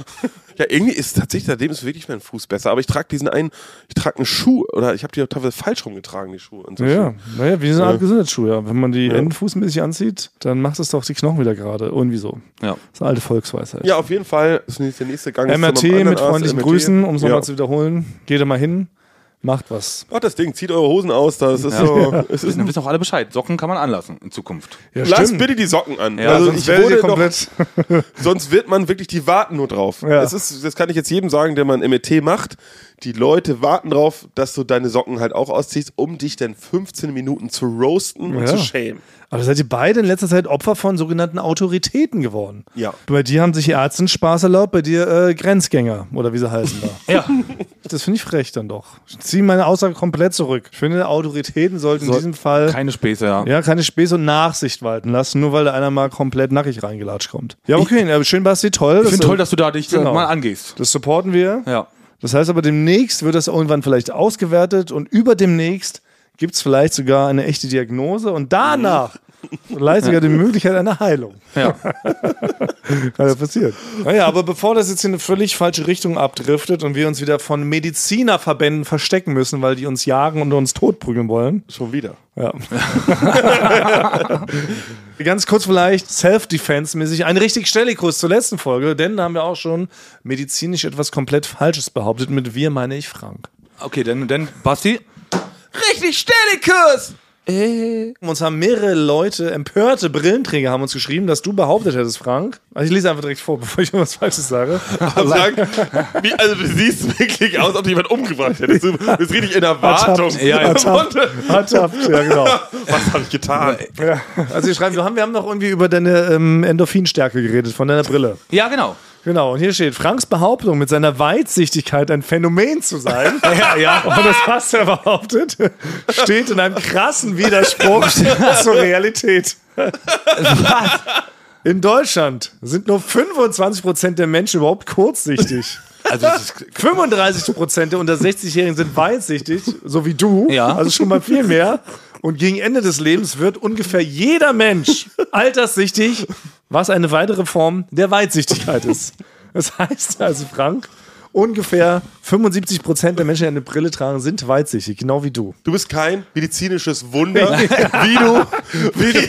Ja, irgendwie ist tatsächlich, seitdem ist wirklich mein Fuß besser. Aber ich trage diesen einen, ich trage einen Schuh oder ich habe die auch teilweise falsch rumgetragen, die Schuhe. Und so Ja, naja, wie so eine Art Gesundheitsschuh, ja. Wenn man die Enden fußmäßig anzieht, dann macht es doch die Knochen wieder gerade. Irgendwie so. Ja. Das ist eine alte Volksweisheit. Ja, auf jeden Fall ist der nächste Gang. MRT mit freundlichen MRT. Grüßen, um es nochmal ja. zu wiederholen. Geht da mal hin, macht was. Macht das Ding, zieht eure Hosen aus, das ist so. Es ist Wissen, wissen auch alle Bescheid. Socken kann man anlassen in Zukunft. Ja, Lasst bitte die Socken an. Ja, also sonst ich wurde noch, komplett. sonst wird man wirklich, die warten nur drauf. Ja. Das, ist, das kann ich jetzt jedem sagen, der mal ein MRT macht. Die Leute warten drauf, dass du deine Socken halt auch ausziehst, um dich dann 15 Minuten zu roasten und Ja. zu schämen. Aber seid ihr beide in letzter Zeit Opfer von sogenannten Autoritäten geworden? Ja. Bei dir haben sich die Ärzte Spaß erlaubt, bei dir äh, Grenzgänger oder wie sie heißen da. Ja. Das finde ich frech dann doch. Ich ziehe meine Aussage komplett zurück. Ich finde, Autoritäten sollten in diesem Fall Keine Späße, ja. ja, keine Späße und Nachsicht walten lassen, nur weil da einer mal komplett nackig reingelatscht kommt. Ja, okay, ja, schön, Basti, toll. Ich finde toll, dass du da dich Genau. mal angehst. das supporten wir. Ja. Das heißt aber, demnächst wird das irgendwann vielleicht ausgewertet und über demnächst gibt es vielleicht sogar eine echte Diagnose und danach vielleicht sogar die Möglichkeit einer Heilung. Ja. Kann ja passieren. Naja, aber bevor das jetzt in eine völlig falsche Richtung abdriftet und wir uns wieder von Medizinerverbänden verstecken müssen, weil die uns jagen und uns totprügeln wollen. Schon wieder. Ja. Ganz kurz vielleicht Self-Defense-mäßig ein richtig Stellikus zur letzten Folge, denn da haben wir auch schon medizinisch etwas komplett Falsches behauptet. Mit wir meine ich Frank. Okay, dann, dann Basti. Richtig Stellikus! Uns haben mehrere Leute, empörte Brillenträger, haben uns geschrieben, dass du behauptet hättest, Frank. Also ich lese einfach direkt vor, bevor ich irgendwas Falsches sage. Sagen, wie, also du siehst wirklich aus, ob du jemand umgebracht hättest. Du bist richtig in Erwartung. Ertappt. Ja. Ertappt, ja genau. Was habe ich getan? Ja. Also wir schreiben, wir haben, wir haben noch irgendwie über deine ähm, Endorphinstärke geredet, von deiner Brille. Ja, genau. Genau, und hier steht, Franks Behauptung, mit seiner Weitsichtigkeit ein Phänomen zu sein, ja, ja. und das du ja behauptet, steht in einem krassen Widerspruch zur Realität. In Deutschland sind nur 25% der Menschen überhaupt kurzsichtig. Also, das ist, 35% der unter 60-Jährigen sind weitsichtig, so wie du. Ja. Also schon mal viel mehr. Und gegen Ende des Lebens wird ungefähr jeder Mensch alterssichtig, was eine weitere Form der Weitsichtigkeit ist. Das heißt also, Frank, ungefähr 75% der Menschen, die eine Brille tragen, sind weitsichtig, genau wie du. Du bist kein medizinisches Wunder, wie du, wie du,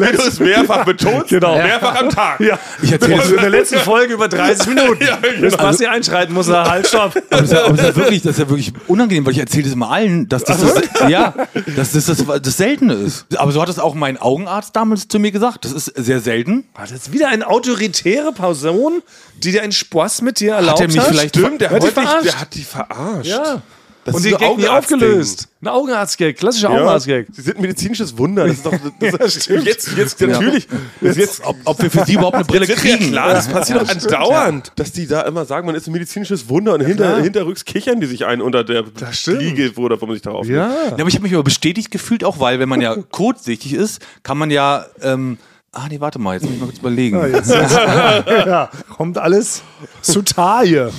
wie du es mehrfach betonst, Genau. mehrfach am Tag. Ja, ich erzähle in der letzten Folge über 30 Minuten. Ja, genau. Bis Basti einschreiten muss, er halt, stopp. aber das, ist ja, aber das, ist ja wirklich, das ist ja wirklich unangenehm, weil ich erzähle das immer allen, dass das, das, ja, dass das, das das Seltene ist. Aber so hat es auch mein Augenarzt damals zu mir gesagt. Das ist sehr selten. War das wieder eine autoritäre Person, die dir einen Spaß mit dir erlaubt er mich vielleicht Stimmt, der, Hat hat verarscht? der hat die verarscht. Ja. Das Und den Gag nie aufgelöst. Ein Augenarzt-Gag, klassischer Ja, Augenarzt-Gag. Sie sind ein medizinisches Wunder. Das ist doch, das Ja, jetzt, jetzt natürlich. Jetzt, jetzt, Ob, ob wir für sie überhaupt eine Brille jetzt wird ja kriegen. klar, das passiert doch andauernd, dass die da immer sagen, man ist ein medizinisches Wunder und hinter, hinterrücks kichern die sich ein unter der stimmt. Liege, wo, wo man sich darauf Ja. Ja, aber ich habe mich aber bestätigt gefühlt auch, weil wenn man ja kurzsichtig ist, kann man ja. Ähm, ah, nee, warte mal, jetzt muss ich mal kurz überlegen. ja, kommt alles zu Taille.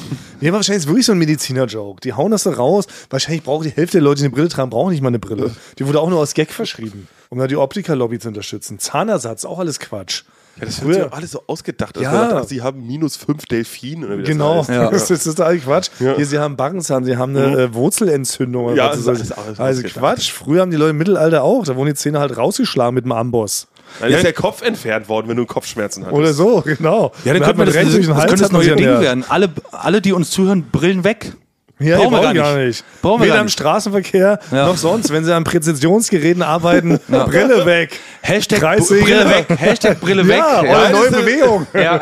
Nee, aber wahrscheinlich ist wirklich so ein Mediziner-Joke. Die hauen das so raus. Wahrscheinlich braucht die Hälfte der Leute, die eine Brille tragen, brauchen nicht mal eine Brille. Die wurde auch nur aus Gag verschrieben, um da die Optiker-Lobby zu unterstützen. Zahnersatz, auch alles Quatsch. Ja, das wird ja auch alles so ausgedacht. Also Ja. dachte, ach, sie haben minus fünf Delfin oder wie das Genau, heißt. das, ist, das ist alles Quatsch. Hier, sie haben Backenzahn, sie haben eine äh, Wurzelentzündung. oder Ja, was das ist ist. alles also ausgedacht. Quatsch. Früher haben die Leute im Mittelalter auch, da wurden die Zähne halt rausgeschlagen mit dem Amboss. Dann ist der Kopf entfernt worden, wenn du Kopfschmerzen hattest. Oder so, genau. Ja, dann könnte man das, das, das könnte das neue Ding werden. Alle, alle, die uns zuhören, Brillen weg. Ja, Brauchen wir gar gar nicht. nicht. Brauchen wir Weder gar im nicht. Straßenverkehr Ja. noch sonst. Wenn sie an Präzisionsgeräten arbeiten, Brille weg. Hashtag Kreissäge. Brille weg. Hashtag Brille weg. Ja, Ja. neue ist- Bewegung. Ja.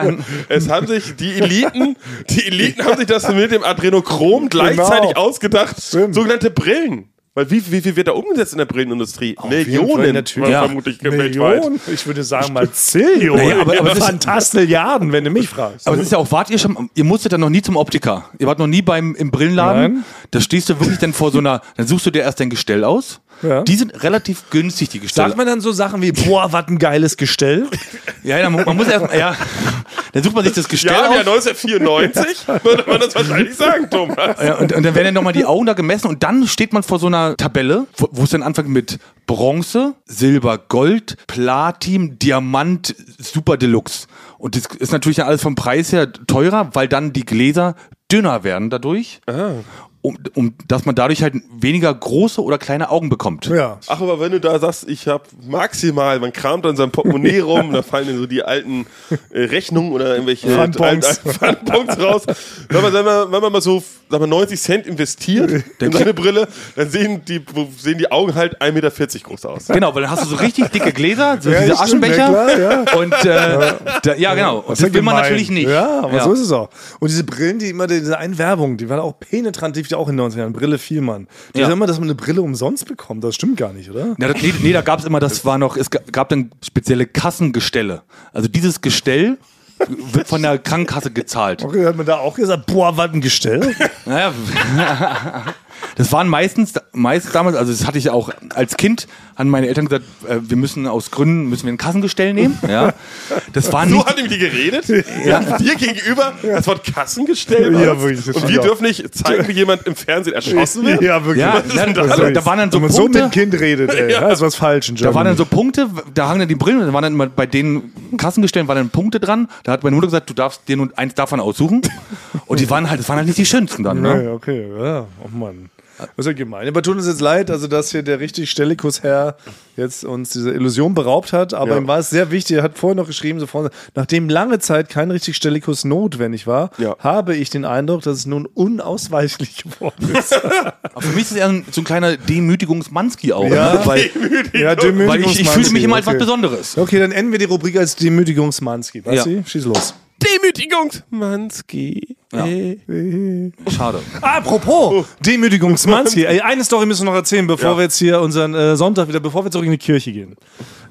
Es haben sich die Eliten, die Eliten haben sich das mit dem Adrenochrom gleichzeitig ausgedacht. Stimmt. Sogenannte Brillen. Weil wie, wie viel wird da umgesetzt in der Brillenindustrie? Fall, Millionen natürlich. Ja. vermutlich weltweit. Millionen? Ich würde sagen mal Zillionen. Naja, aber- aber das Fantastilliarden, wenn du mich fragst. Aber es ist ja auch, wart ihr schon, ihr musstet dann noch nie zum Optiker. Ihr wart noch nie beim, im Brillenladen. Nein. Da stehst du wirklich dann vor so einer, dann suchst du dir erst dein Gestell aus. Ja. Die sind relativ günstig, die Gestelle. Sagt man dann so Sachen wie, boah, was ein geiles Gestell? ja, ja, man, man muss erst, ja, dann sucht man sich das Gestell Ja, im Jahr aus. 1994 würde man das wahrscheinlich sagen, Thomas. Ja, und, und dann werden dann nochmal die Augen da gemessen und dann steht man vor so einer Tabelle, wo es dann anfängt mit Bronze, Silber, Gold, Platin, Diamant, Super Deluxe. Und das ist natürlich dann alles vom Preis her teurer, weil dann die Gläser dünner werden dadurch. Um, um, dass man dadurch halt weniger große oder kleine Augen bekommt. Ja. Ach, aber wenn du da sagst, ich habe maximal, man kramt an seinem Portemonnaie rum, da fallen dann so die alten äh, Rechnungen oder irgendwelche Pfandbons. raus. Wenn man, wenn man, wenn man mal so sag mal, 90 Cent investiert in seine Brille, dann sehen die, sehen die Augen halt 1,40 Meter groß aus. Genau, weil dann hast du so richtig dicke Gläser, so Ja, diese Aschenbecher. ja, klar, Und äh, da, ja, genau. Und das, will man gemein. natürlich nicht. Ja, aber so ist es auch. Und diese Brillen, die immer, diese eine Werbung, die war auch penetrant, ja auch in den 90ern. Brille Vielmann. Die Ja. sagen immer, dass man eine Brille umsonst bekommt. Das stimmt gar nicht, oder? Ja, das, nee, nee, da gab es immer, das war noch, es ga- gab dann spezielle Kassengestelle. Also dieses Gestell wird von der Krankenkasse gezahlt. Okay, hat man da auch gesagt, boah, was ein Gestell? Naja, das waren meistens, meist damals, also das hatte ich auch als Kind, haben meine Eltern gesagt, äh, wir müssen aus Gründen, müssen wir ein Kassengestell nehmen. Ja. Das waren So nicht, hat ihm die geredet? Ja. Dir gegenüber das Wort Kassengestell. Ja, wirklich, Und wir dürfen nicht zeigen, wie jemand im Fernsehen erschossen wird. ja, wirklich. ja, denn da, das? da, waren dann so Wenn man so mit Punkte. dem Kind redet, ey. Da ist was falsch in Da waren dann so Punkte, da hangen dann die Brillen, da waren dann immer bei den Kassengestellen waren dann Punkte dran. Da hat meine Mutter gesagt, du darfst dir nur eins davon aussuchen. Und die waren halt, das waren halt nicht die schönsten dann. Ne? Ja, okay, ja. Oh Mann. Das ist ja gemein. Aber tut uns jetzt leid, also dass hier der richtig Stellikus-Herr jetzt uns diese Illusion beraubt hat. Aber Ja. ihm war es sehr wichtig. Er hat vorher noch geschrieben, so vorne, nachdem lange Zeit kein richtig Stellikus notwendig war, Ja. habe ich den Eindruck, dass es nun unausweichlich geworden ist. Aber für mich ist es eher ein- so ein kleiner Demütigungsmanski auch. Ja. Ne? Weil, ja, weil ich, ich fühle mich immer als was okay. Besonderes. Okay, dann enden wir die Rubrik als Demütigungsmanski. Basti, schieß los. Demütigungsmanski. Ja. Schade. Apropos Demütigungsmanski. Ey, eine Story müssen wir noch erzählen, bevor Ja. wir jetzt hier unseren äh, Sonntag wieder, bevor wir zurück in die Kirche gehen.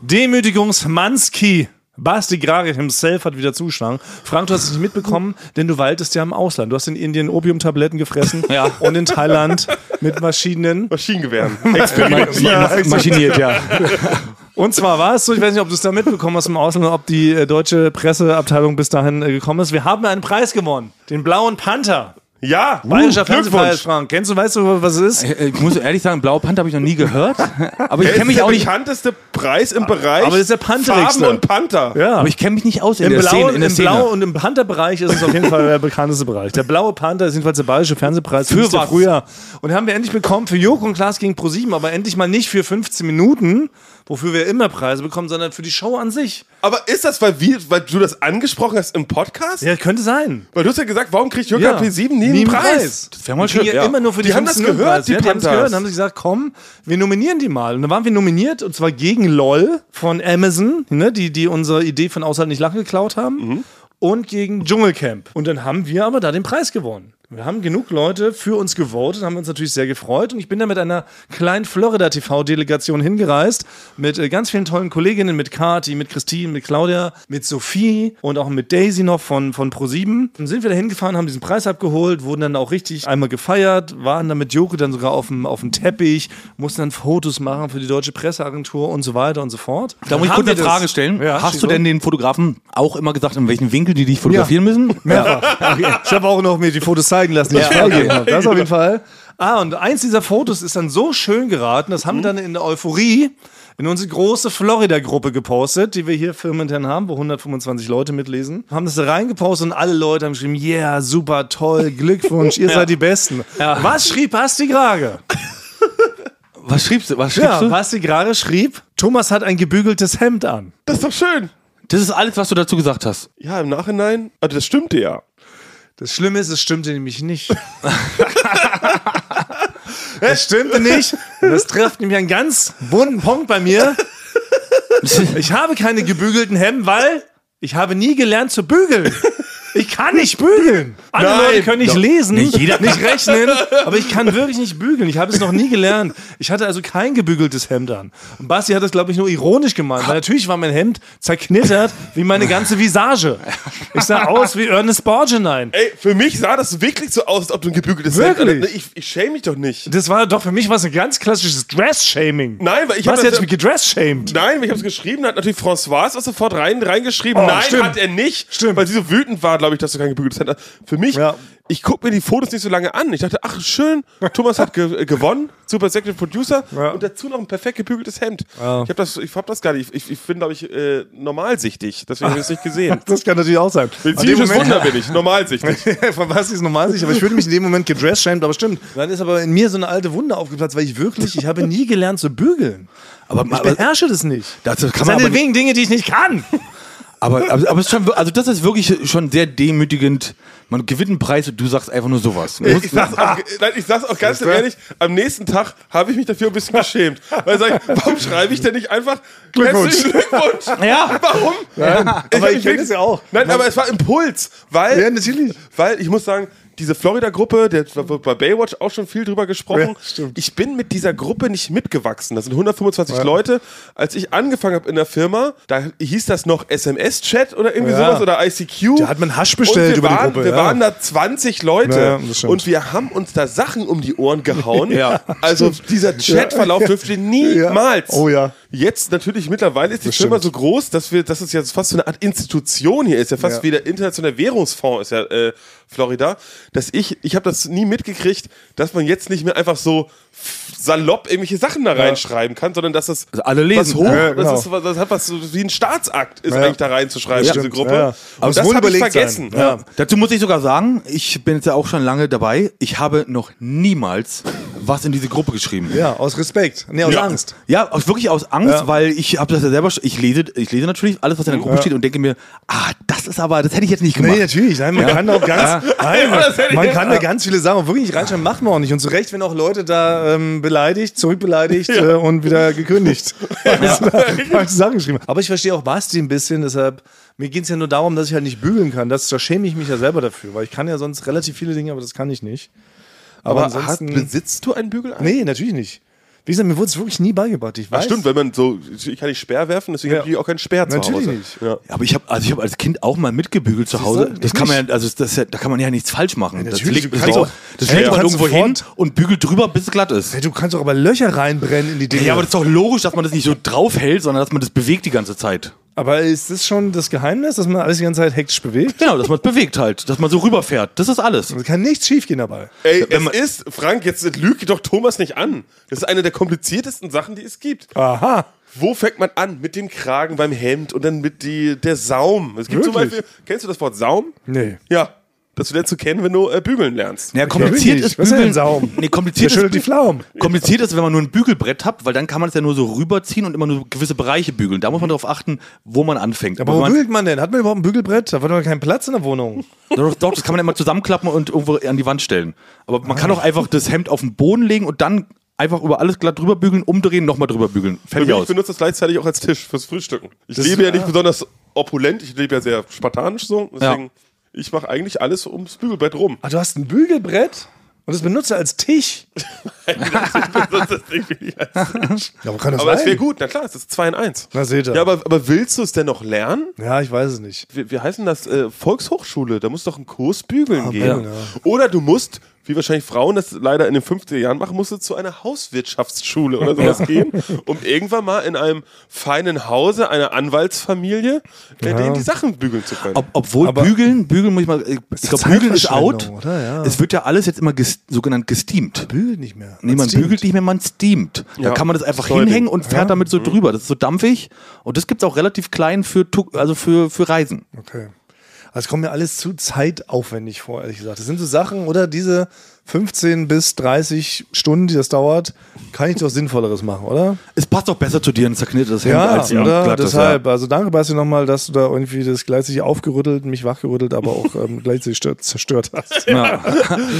Demütigungsmanski. Basti Grari himself hat wieder zuschlagen. Frank, du hast es nicht mitbekommen, denn du waltest ja im Ausland. Du hast in Indien Opiumtabletten gefressen Ja. und in Thailand mit Maschinen. Maschinengewehren. Ja, Maschiniert, ja. Und zwar war es so, ich weiß nicht, ob du es da mitbekommen hast im Ausland, oder ob die äh, deutsche Presseabteilung bis dahin äh, gekommen ist. Wir haben einen Preis gewonnen. Den Blauen Panther. Ja, Bayerischer uh, Fernsehpreis. Frank. Kennst du, weißt du, was es ist? Ich, ich muss ehrlich sagen, Blaue Panther habe ich noch nie gehört. Aber ich kenne mich der auch nicht. bekannteste Preis im Bereich aber das ist der Pantherigste. Farben und Panther. Ja. Aber ich kenne mich nicht aus in Im der Blau, Szene. In der im Szene. Blau und im Panther-Bereich ist es auf jeden Fall der bekannteste Bereich. Der blaue Panther ist jedenfalls der Bayerische Fernsehpreis. Für der was? Früher. Und den haben wir endlich bekommen für Joko und Klaas gegen ProSieben, aber endlich mal nicht für 15 Minuten, wofür wir immer Preise bekommen, sondern für die Show an sich. Aber ist das, weil, wir, weil du das angesprochen hast im Podcast? Ja, könnte sein. Weil du hast ja gesagt, warum kriegt Jürgen Ja. P7 nie, Nie einen einen Preis? Preis. Das wäre mal schön. ja immer nur für die, Die haben das 15 gehört, Preis. die ja, die haben es Panthers. gehört und haben sich gesagt, komm, wir nominieren die mal. Und dann waren wir nominiert und zwar gegen LOL von Amazon, ne, die, die unsere Idee von Aushalt nicht lachen geklaut haben. Mhm. Und gegen Dschungelcamp. Und dann haben wir aber da den Preis gewonnen. Wir haben genug Leute für uns gewotet, haben uns natürlich sehr gefreut. Und ich bin da mit einer kleinen Florida-TV-Delegation hingereist. Mit äh, ganz vielen tollen Kolleginnen, mit Kati, mit Christine, mit Claudia, mit Sophie und auch mit Daisy noch von, von Pro7. Dann sind wir da hingefahren, haben diesen Preis abgeholt, wurden dann auch richtig einmal gefeiert, waren dann mit Joko dann sogar auf dem, auf dem Teppich, mussten dann Fotos machen für die deutsche Presseagentur und so weiter und so fort. Da muss ich kurz eine Frage stellen. Ja, Hast du denn den Fotografen auch immer gesagt, in welchem Winkel die dich fotografieren müssen? Mehrfach. Ich habe auch noch mir die Fotos zeigen lassen, die ich freigegeben habe. Das auf jeden Fall. Ah, und eins dieser Fotos ist dann so schön geraten, das haben wir dann in der Euphorie in unsere große Florida-Gruppe gepostet, die wir hier firmenintern haben, wo 125 Leute mitlesen. Haben das da reingepostet und alle Leute haben geschrieben, yeah, super, toll, Glückwunsch, ihr seid die Besten. Was schrieb Basti Grage? Was schriebst du? Was schriebst Ja, du? was sie gerade schrieb, Thomas hat ein gebügeltes Hemd an. Das ist doch schön. Das ist alles, was du dazu gesagt hast. Ja, im Nachhinein, also das stimmte ja. Das Schlimme ist, es stimmte nämlich nicht. Es stimmte nicht. Und Das trifft nämlich einen ganz wunden Punkt bei mir. Ich habe keine gebügelten Hemden, weil ich habe nie gelernt zu bügeln. Ich kann nicht bügeln. Alle Nein. Leute können nicht lesen, Nicht nicht rechnen, aber ich kann wirklich nicht bügeln. Ich habe es noch nie gelernt. Ich hatte also kein gebügeltes Hemd an. Und Basti hat das, glaube ich, nur ironisch gemeint, weil natürlich war mein Hemd zerknittert wie meine ganze Visage. Ich sah aus wie Ernest Borgnine. Ey, für mich sah das wirklich so aus, als ob du ein gebügeltes Wirklich? Hemd Ich, ich schäme mich doch nicht. Das war doch für mich was ein ganz klassisches Dress-Shaming. Nein, weil ich Was hab jetzt mich gedress-shamed? Nein, weil ich habe es geschrieben, hat natürlich François sofort rein, reingeschrieben. Oh, Nein, stimmt. hat er nicht. Stimmt. Weil sie so wütend war, glaube ich, dass du kein gebügeltes Hemd hast. Für mich, Ja. ich gucke mir die Fotos nicht so lange an. Ich dachte, ach schön, Thomas hat ge äh, gewonnen, Super Executive Producer Ja. und dazu noch ein perfekt gebügeltes Hemd. Ich habe das, ich hab das gar nicht. Ich, ich bin, glaube ich, äh, normalsichtig. Deswegen habe ich es nicht gesehen. Das kann natürlich auch sein. Medizinisches Wunder bin ich, normalsichtig. Von was ist normal sicher, aber ich würde mich in dem Moment gedress-shamed, aber stimmt. Dann ist aber in mir so eine alte Wunde aufgeplatzt, weil ich wirklich, ich habe nie gelernt zu bügeln. Aber, Ich beherrsche das nicht. das Das kann sind man aber, wenigen Dinge, die ich nicht kann. Aber, aber, aber es ist schon, also das ist wirklich schon sehr demütigend. Man gewinnt einen Preis und du sagst einfach nur sowas. Ich, ich, sag's auch, nein, ich sag's auch ganz ehrlich, am nächsten Tag habe ich mich dafür ein bisschen geschämt. Weil sag ich, warum schreibe ich denn nicht einfach Glückwunsch. herzlichen Glückwunsch? Ja. Warum? aber ich hab mich kenn wirklich- das ja auch. Nein, aber es war Impuls, weil, Ja, natürlich. weil ich muss sagen, diese Florida-Gruppe, der wird bei Baywatch auch schon viel drüber gesprochen. Ja, ich bin mit dieser Gruppe nicht mitgewachsen. Das sind 125 Leute. Als ich angefangen habe in der Firma, da hieß das noch SMS-Chat oder irgendwie Ja. sowas oder ICQ. Da hat man Hasch bestellt über die waren, Gruppe, Wir ja. waren da 20 Leute Ja, und wir haben uns da Sachen um die Ohren gehauen. Ja. Also dieser Chatverlauf dürfte niemals. Oh ja. Jetzt natürlich mittlerweile ist die Das Firma stimmt. so groß, dass wir, dass es jetzt fast so eine Art Institution hier ist, ja fast Ja. wie der internationale Währungsfonds ist ja äh, Florida, dass ich, ich habe das nie mitgekriegt, dass man jetzt nicht mehr einfach so salopp irgendwelche Sachen da reinschreiben kann, sondern dass das Also alle was lesen. hoch, Ja, genau. das, ist, was- das hat was so wie ein Staatsakt ist Ja. eigentlich da reinzuschreiben, Das diese stimmt, Gruppe. ja. Und Aber es das habe ich vergessen. Ja. Dazu muss ich sogar sagen, ich bin jetzt ja auch schon lange dabei. Ich habe noch niemals was in diese Gruppe geschrieben. Ja, aus Respekt. Nee, aus Ja. Angst. Ja, aus, wirklich aus Angst, Ja. weil ich habe das ja selber, ich lese, ich lese natürlich alles, was in der Gruppe Ja. steht und denke mir, ah, das ist aber, das hätte ich jetzt nicht gemacht. Nee, natürlich. Nein, man kann auch ganz, nein, man kann da ganz viele Sachen wirklich nicht reinschreiben, macht man auch nicht. Und zu Recht, wenn auch Leute da ähm, beleidigt, zurückbeleidigt äh, und wieder gekündigt. Falsche Sachen geschrieben. Aber ich verstehe auch Basti ein bisschen, deshalb, mir geht es ja nur darum, dass ich halt nicht bügeln kann. Das, da schäme ich mich ja selber dafür, weil ich kann ja sonst relativ viele Dinge, aber das kann ich nicht. Aber, Aber hat, ansonsten. besitzt du ein Bügeleisen? nee, natürlich nicht. Wie gesagt, mir wurde es wirklich nie beigebracht. Ich weiß. stimmt, wenn man so, ich kann nicht Speer werfen, deswegen Ja. habe ich auch keinen Speer zu Natürlich Hause. nicht. Ja. Aber ich habe also ich habe als Kind auch mal mitgebügelt zu Hause. Das kann man ja, also das, ja, da kann man ja nichts falsch machen. das du das kannst legt, auch- das legt man irgendwo hin und bügelt drüber, bis es glatt ist. Du kannst doch aber Löcher reinbrennen in die Dinge. Ja, aber das ist doch logisch, dass man das nicht so draufhält, sondern dass man das bewegt die ganze Zeit. Aber ist das schon das Geheimnis, dass man alles die ganze Zeit hektisch bewegt? Genau, dass man es bewegt halt, dass man so rüberfährt. Das ist alles. Da kann nichts schiefgehen dabei. Ey, Wenn es man- ist, Frank, jetzt lüge doch Thomas nicht an. Das ist eine der kompliziertesten Sachen, die es gibt. Aha. Wo fängt man an? Mit dem Kragen beim Hemd und dann mit die, der Saum. Es gibt zum Wirklich? Beispiel, kennst du das Wort Saum? Nee. Ja. Das lernst du kennen, wenn du äh, bügeln lernst. Ja, kompliziert ich ist Was ist bügeln. ein Saum? Nee, Der kompliziert schüttelt die ist, Pflaumen. kompliziert ist, wenn man nur ein Bügelbrett hat, weil dann kann man es ja nur so rüberziehen und immer nur gewisse Bereiche bügeln. Da muss man darauf achten, wo man anfängt. Aber wo man, bügelt man denn? Hat man überhaupt ein Bügelbrett? Da war doch kein Platz in der Wohnung. doch, doch, das kann man immer zusammenklappen und irgendwo an die Wand stellen. Aber man kann auch einfach das Hemd auf den Boden legen und dann einfach über alles glatt drüber bügeln, umdrehen, nochmal drüber bügeln. Fertig Ich aus. benutze das gleichzeitig auch als Tisch fürs Frühstücken. Ich Das- lebe ja nicht ja. besonders opulent, ich lebe ja sehr spartanisch so. Deswegen, ich mache eigentlich alles ums Bügelbrett rum. Ah, du hast ein Bügelbrett und das benutzt du als Tisch. Das Ding will ich als- Ja, aber kann das aber es wäre gut, na klar, es ist 2 in 1. Na, seht ihr. Ja, aber, aber willst du es denn noch lernen? Ja, ich weiß es nicht. wie, wie heißen das? Äh, Volkshochschule. Da muss doch ein Kurs bügeln gehen. bügeln, ja. Oder du musst, wie wahrscheinlich Frauen das leider in den 50er Jahren machen, musst du zu einer Hauswirtschaftsschule oder sowas gehen, um irgendwann mal in einem feinen Hause einer Anwaltsfamilie äh, denen die Sachen bügeln zu können. Ob, obwohl Aber- bügeln, bügeln muss ich mal, ich ist glaube, bügeln ist out. Ja. Es wird ja alles jetzt immer ges, sogenannt gesteamt. Bügelt nicht mehr. Nee, man steamt. bügelt nicht mehr, man steamt. Da Ja, kann man das einfach das neue hinhängen Ding. und fährt damit so drüber. Das ist so dampfig. Und das gibt es auch relativ klein für, also für, für Reisen. Okay. Also es kommt mir alles zu zeitaufwendig vor, ehrlich gesagt. Das sind so Sachen, oder diese 15 bis 30 Stunden, die das dauert, kann ich doch Sinnvolleres machen, oder? Es passt doch besser zu dir ein zerknittertes Hemd Ja, als ein oder? glattes, Deshalb, also danke Basti nochmal, dass du da irgendwie das gleichzeitig aufgerüttelt, mich wachgerüttelt, aber auch ähm, gleichzeitig stört, zerstört hast. Ja. Ja.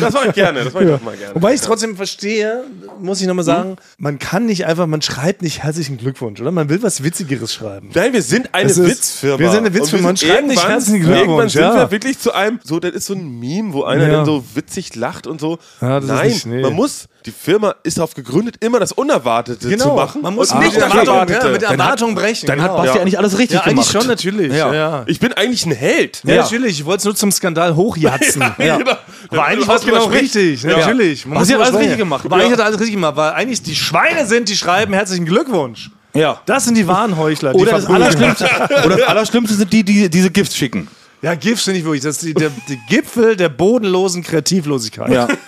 Das mache ich gerne, das mache ich auch mal gerne. Wobei ich trotzdem verstehe, muss ich nochmal sagen, man kann nicht einfach, man schreibt nicht herzlichen Glückwunsch, oder? Man will was Witzigeres schreiben. Nein, wir sind eine Es ist- Witzfirma. wir sind eine Witzfirma. Man schreibt nicht irgendwann- herzlichen Glückwunsch, Irgendwann sind ja. wir wirklich zu einem, so, das ist so ein Meme, wo einer Ja. dann so witzig lacht und so. Ja, das ist Nein, nicht- nee. man muss, die Firma ist darauf gegründet, immer das Unerwartete Genau. zu machen. Man muss und nicht Erwartung, Erwartete. ja, mit der Erwartung brechen. Dann hat genau. Basti eigentlich alles richtig ja, eigentlich gemacht. schon natürlich. Ja, ja. Ich bin eigentlich ein Held. Ja, natürlich. Ich wollte es nur zum Skandal hochjatzen. Ja, genau. Aber eigentlich Du war es genau überspricht. richtig. Ja. Natürlich. Man sie hat alles richtig gemacht. Aber eigentlich hat er alles richtig gemacht, weil eigentlich die Schweine sind, die schreiben herzlichen Glückwunsch. Ja. Das sind die wahren Heuchler. Die Oder das. Allerschlimmste, oder das Allerschlimmste sind die, die diese GIFs schicken. Ja, GIFs finde ich wirklich. Das ist die, der, der Gipfel der bodenlosen Kreativlosigkeit. Ja.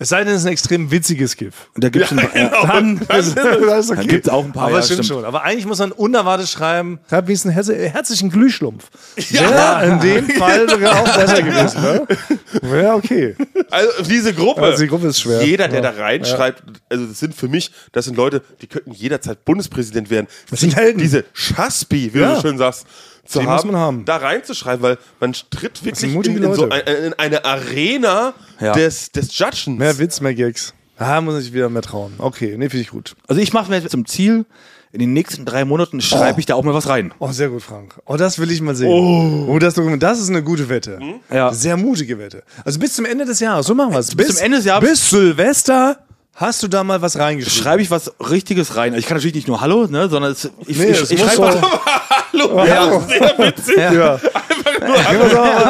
Es sei denn, es ist ein extrem witziges GIF. Da gibt's ein, ja. Dann, ist, das ist okay. gibt's auch ein paar, Aber ja, das stimmt schon. Aber eigentlich muss man unerwartet schreiben, schreibt wenigstens einen herz- herzlichen Glühschlumpf. Ja. in dem Fall sogar auch besser gewesen. Ne? Ja, okay. Also diese Gruppe. Also die Gruppe ist schwer. Jeder, der da reinschreibt, also das sind für mich, das sind Leute, die könnten jederzeit Bundespräsident werden. Das sind Helden. Diese Schaspi, wie Ja. du schön sagst, zu haben, muss man haben. da reinzuschreiben, weil man tritt wirklich in, in, so ein, in eine Arena Ja. des, des Judgens. Mehr Witz, mehr Gags. Da muss ich wieder mehr trauen. Okay, nee, finde ich gut. Also ich mache mir zum Ziel, in den nächsten drei Monaten schreibe ich da auch mal was rein. Oh, sehr gut, Frank. Oh, das will ich mal sehen. Oh, das, Dokument, das ist eine gute Wette. Ja. Sehr mutige Wette. Also bis zum Ende des Jahres, so machen wir es. Bis, zum Ende des Jahres- Bis Silvester hast du da mal was reingeschrieben. Schreibe ich was Richtiges rein. Ich kann natürlich nicht nur Hallo, ne, sondern es, ich, Nee, ich, ich muss schreibe so- was. Hallo, ja. sehr witzig. Ja. Ja.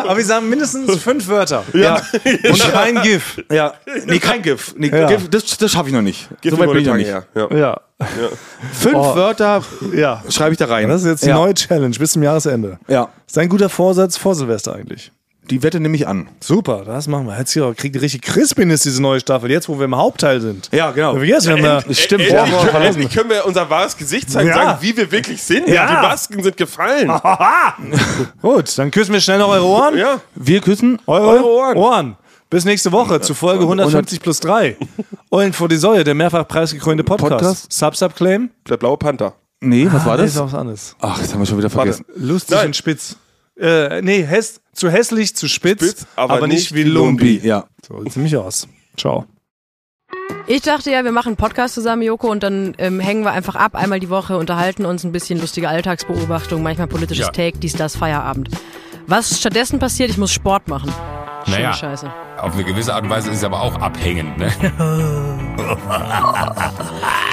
Aber wir sagen mindestens fünf Wörter. Ja. Und kein GIF. ja. Nee, kein GIF. Nee, Ja. GIF das das schaffe ich noch nicht. Gib so weit mir bin ich noch nicht. Her. Ja. Ja. Fünf Oh. Wörter Ja. schreibe ich da rein. Das ist jetzt die ja. neue Challenge bis zum Jahresende. Ja. Ist ein guter Vorsatz vor Silvester eigentlich. Die Wette nehme ich an. Super, das machen wir. Jetzt hier kriegt die richtig Crispiness, diese neue Staffel. Jetzt, wo wir im Hauptteil sind. Ja, genau. Ja, Vergiss, wir ja, Stimmt, Endlich, ja. können, endlich können wir unser wahres Gesicht zeigen, Ja. sagen, wie wir wirklich sind. Ja. Die Masken sind gefallen. Gut, dann küssen wir schnell noch eure Ohren. Ja. Wir küssen Eure, Ohren. Ohren. Bis nächste Woche zu Folge 150 plus 3. Eulen vor die Säue, der mehrfach preisgekrönte Podcast. Podcast. Sub-Sub-Claim. Der blaue Panther. Nee, was war Nee, das? ist auch was anderes. Ach, das haben wir schon wieder vergessen. Lustig Nein. und spitz. Äh, nee, häss, zu hässlich, zu spitz, Spitz, aber nicht nicht wie Lumbi. Ja. So sieht ziemlich aus. Ciao. Ich dachte ja, wir machen einen Podcast zusammen, Joko, und dann ähm, hängen wir einfach ab, einmal die Woche, unterhalten uns ein bisschen lustige Alltagsbeobachtung, manchmal politisches Ja. Take, dies, das, Feierabend. Was stattdessen passiert, ich muss Sport machen. Schöne Naja. Scheiße. Auf eine gewisse Art und Weise ist es aber auch abhängend, ne?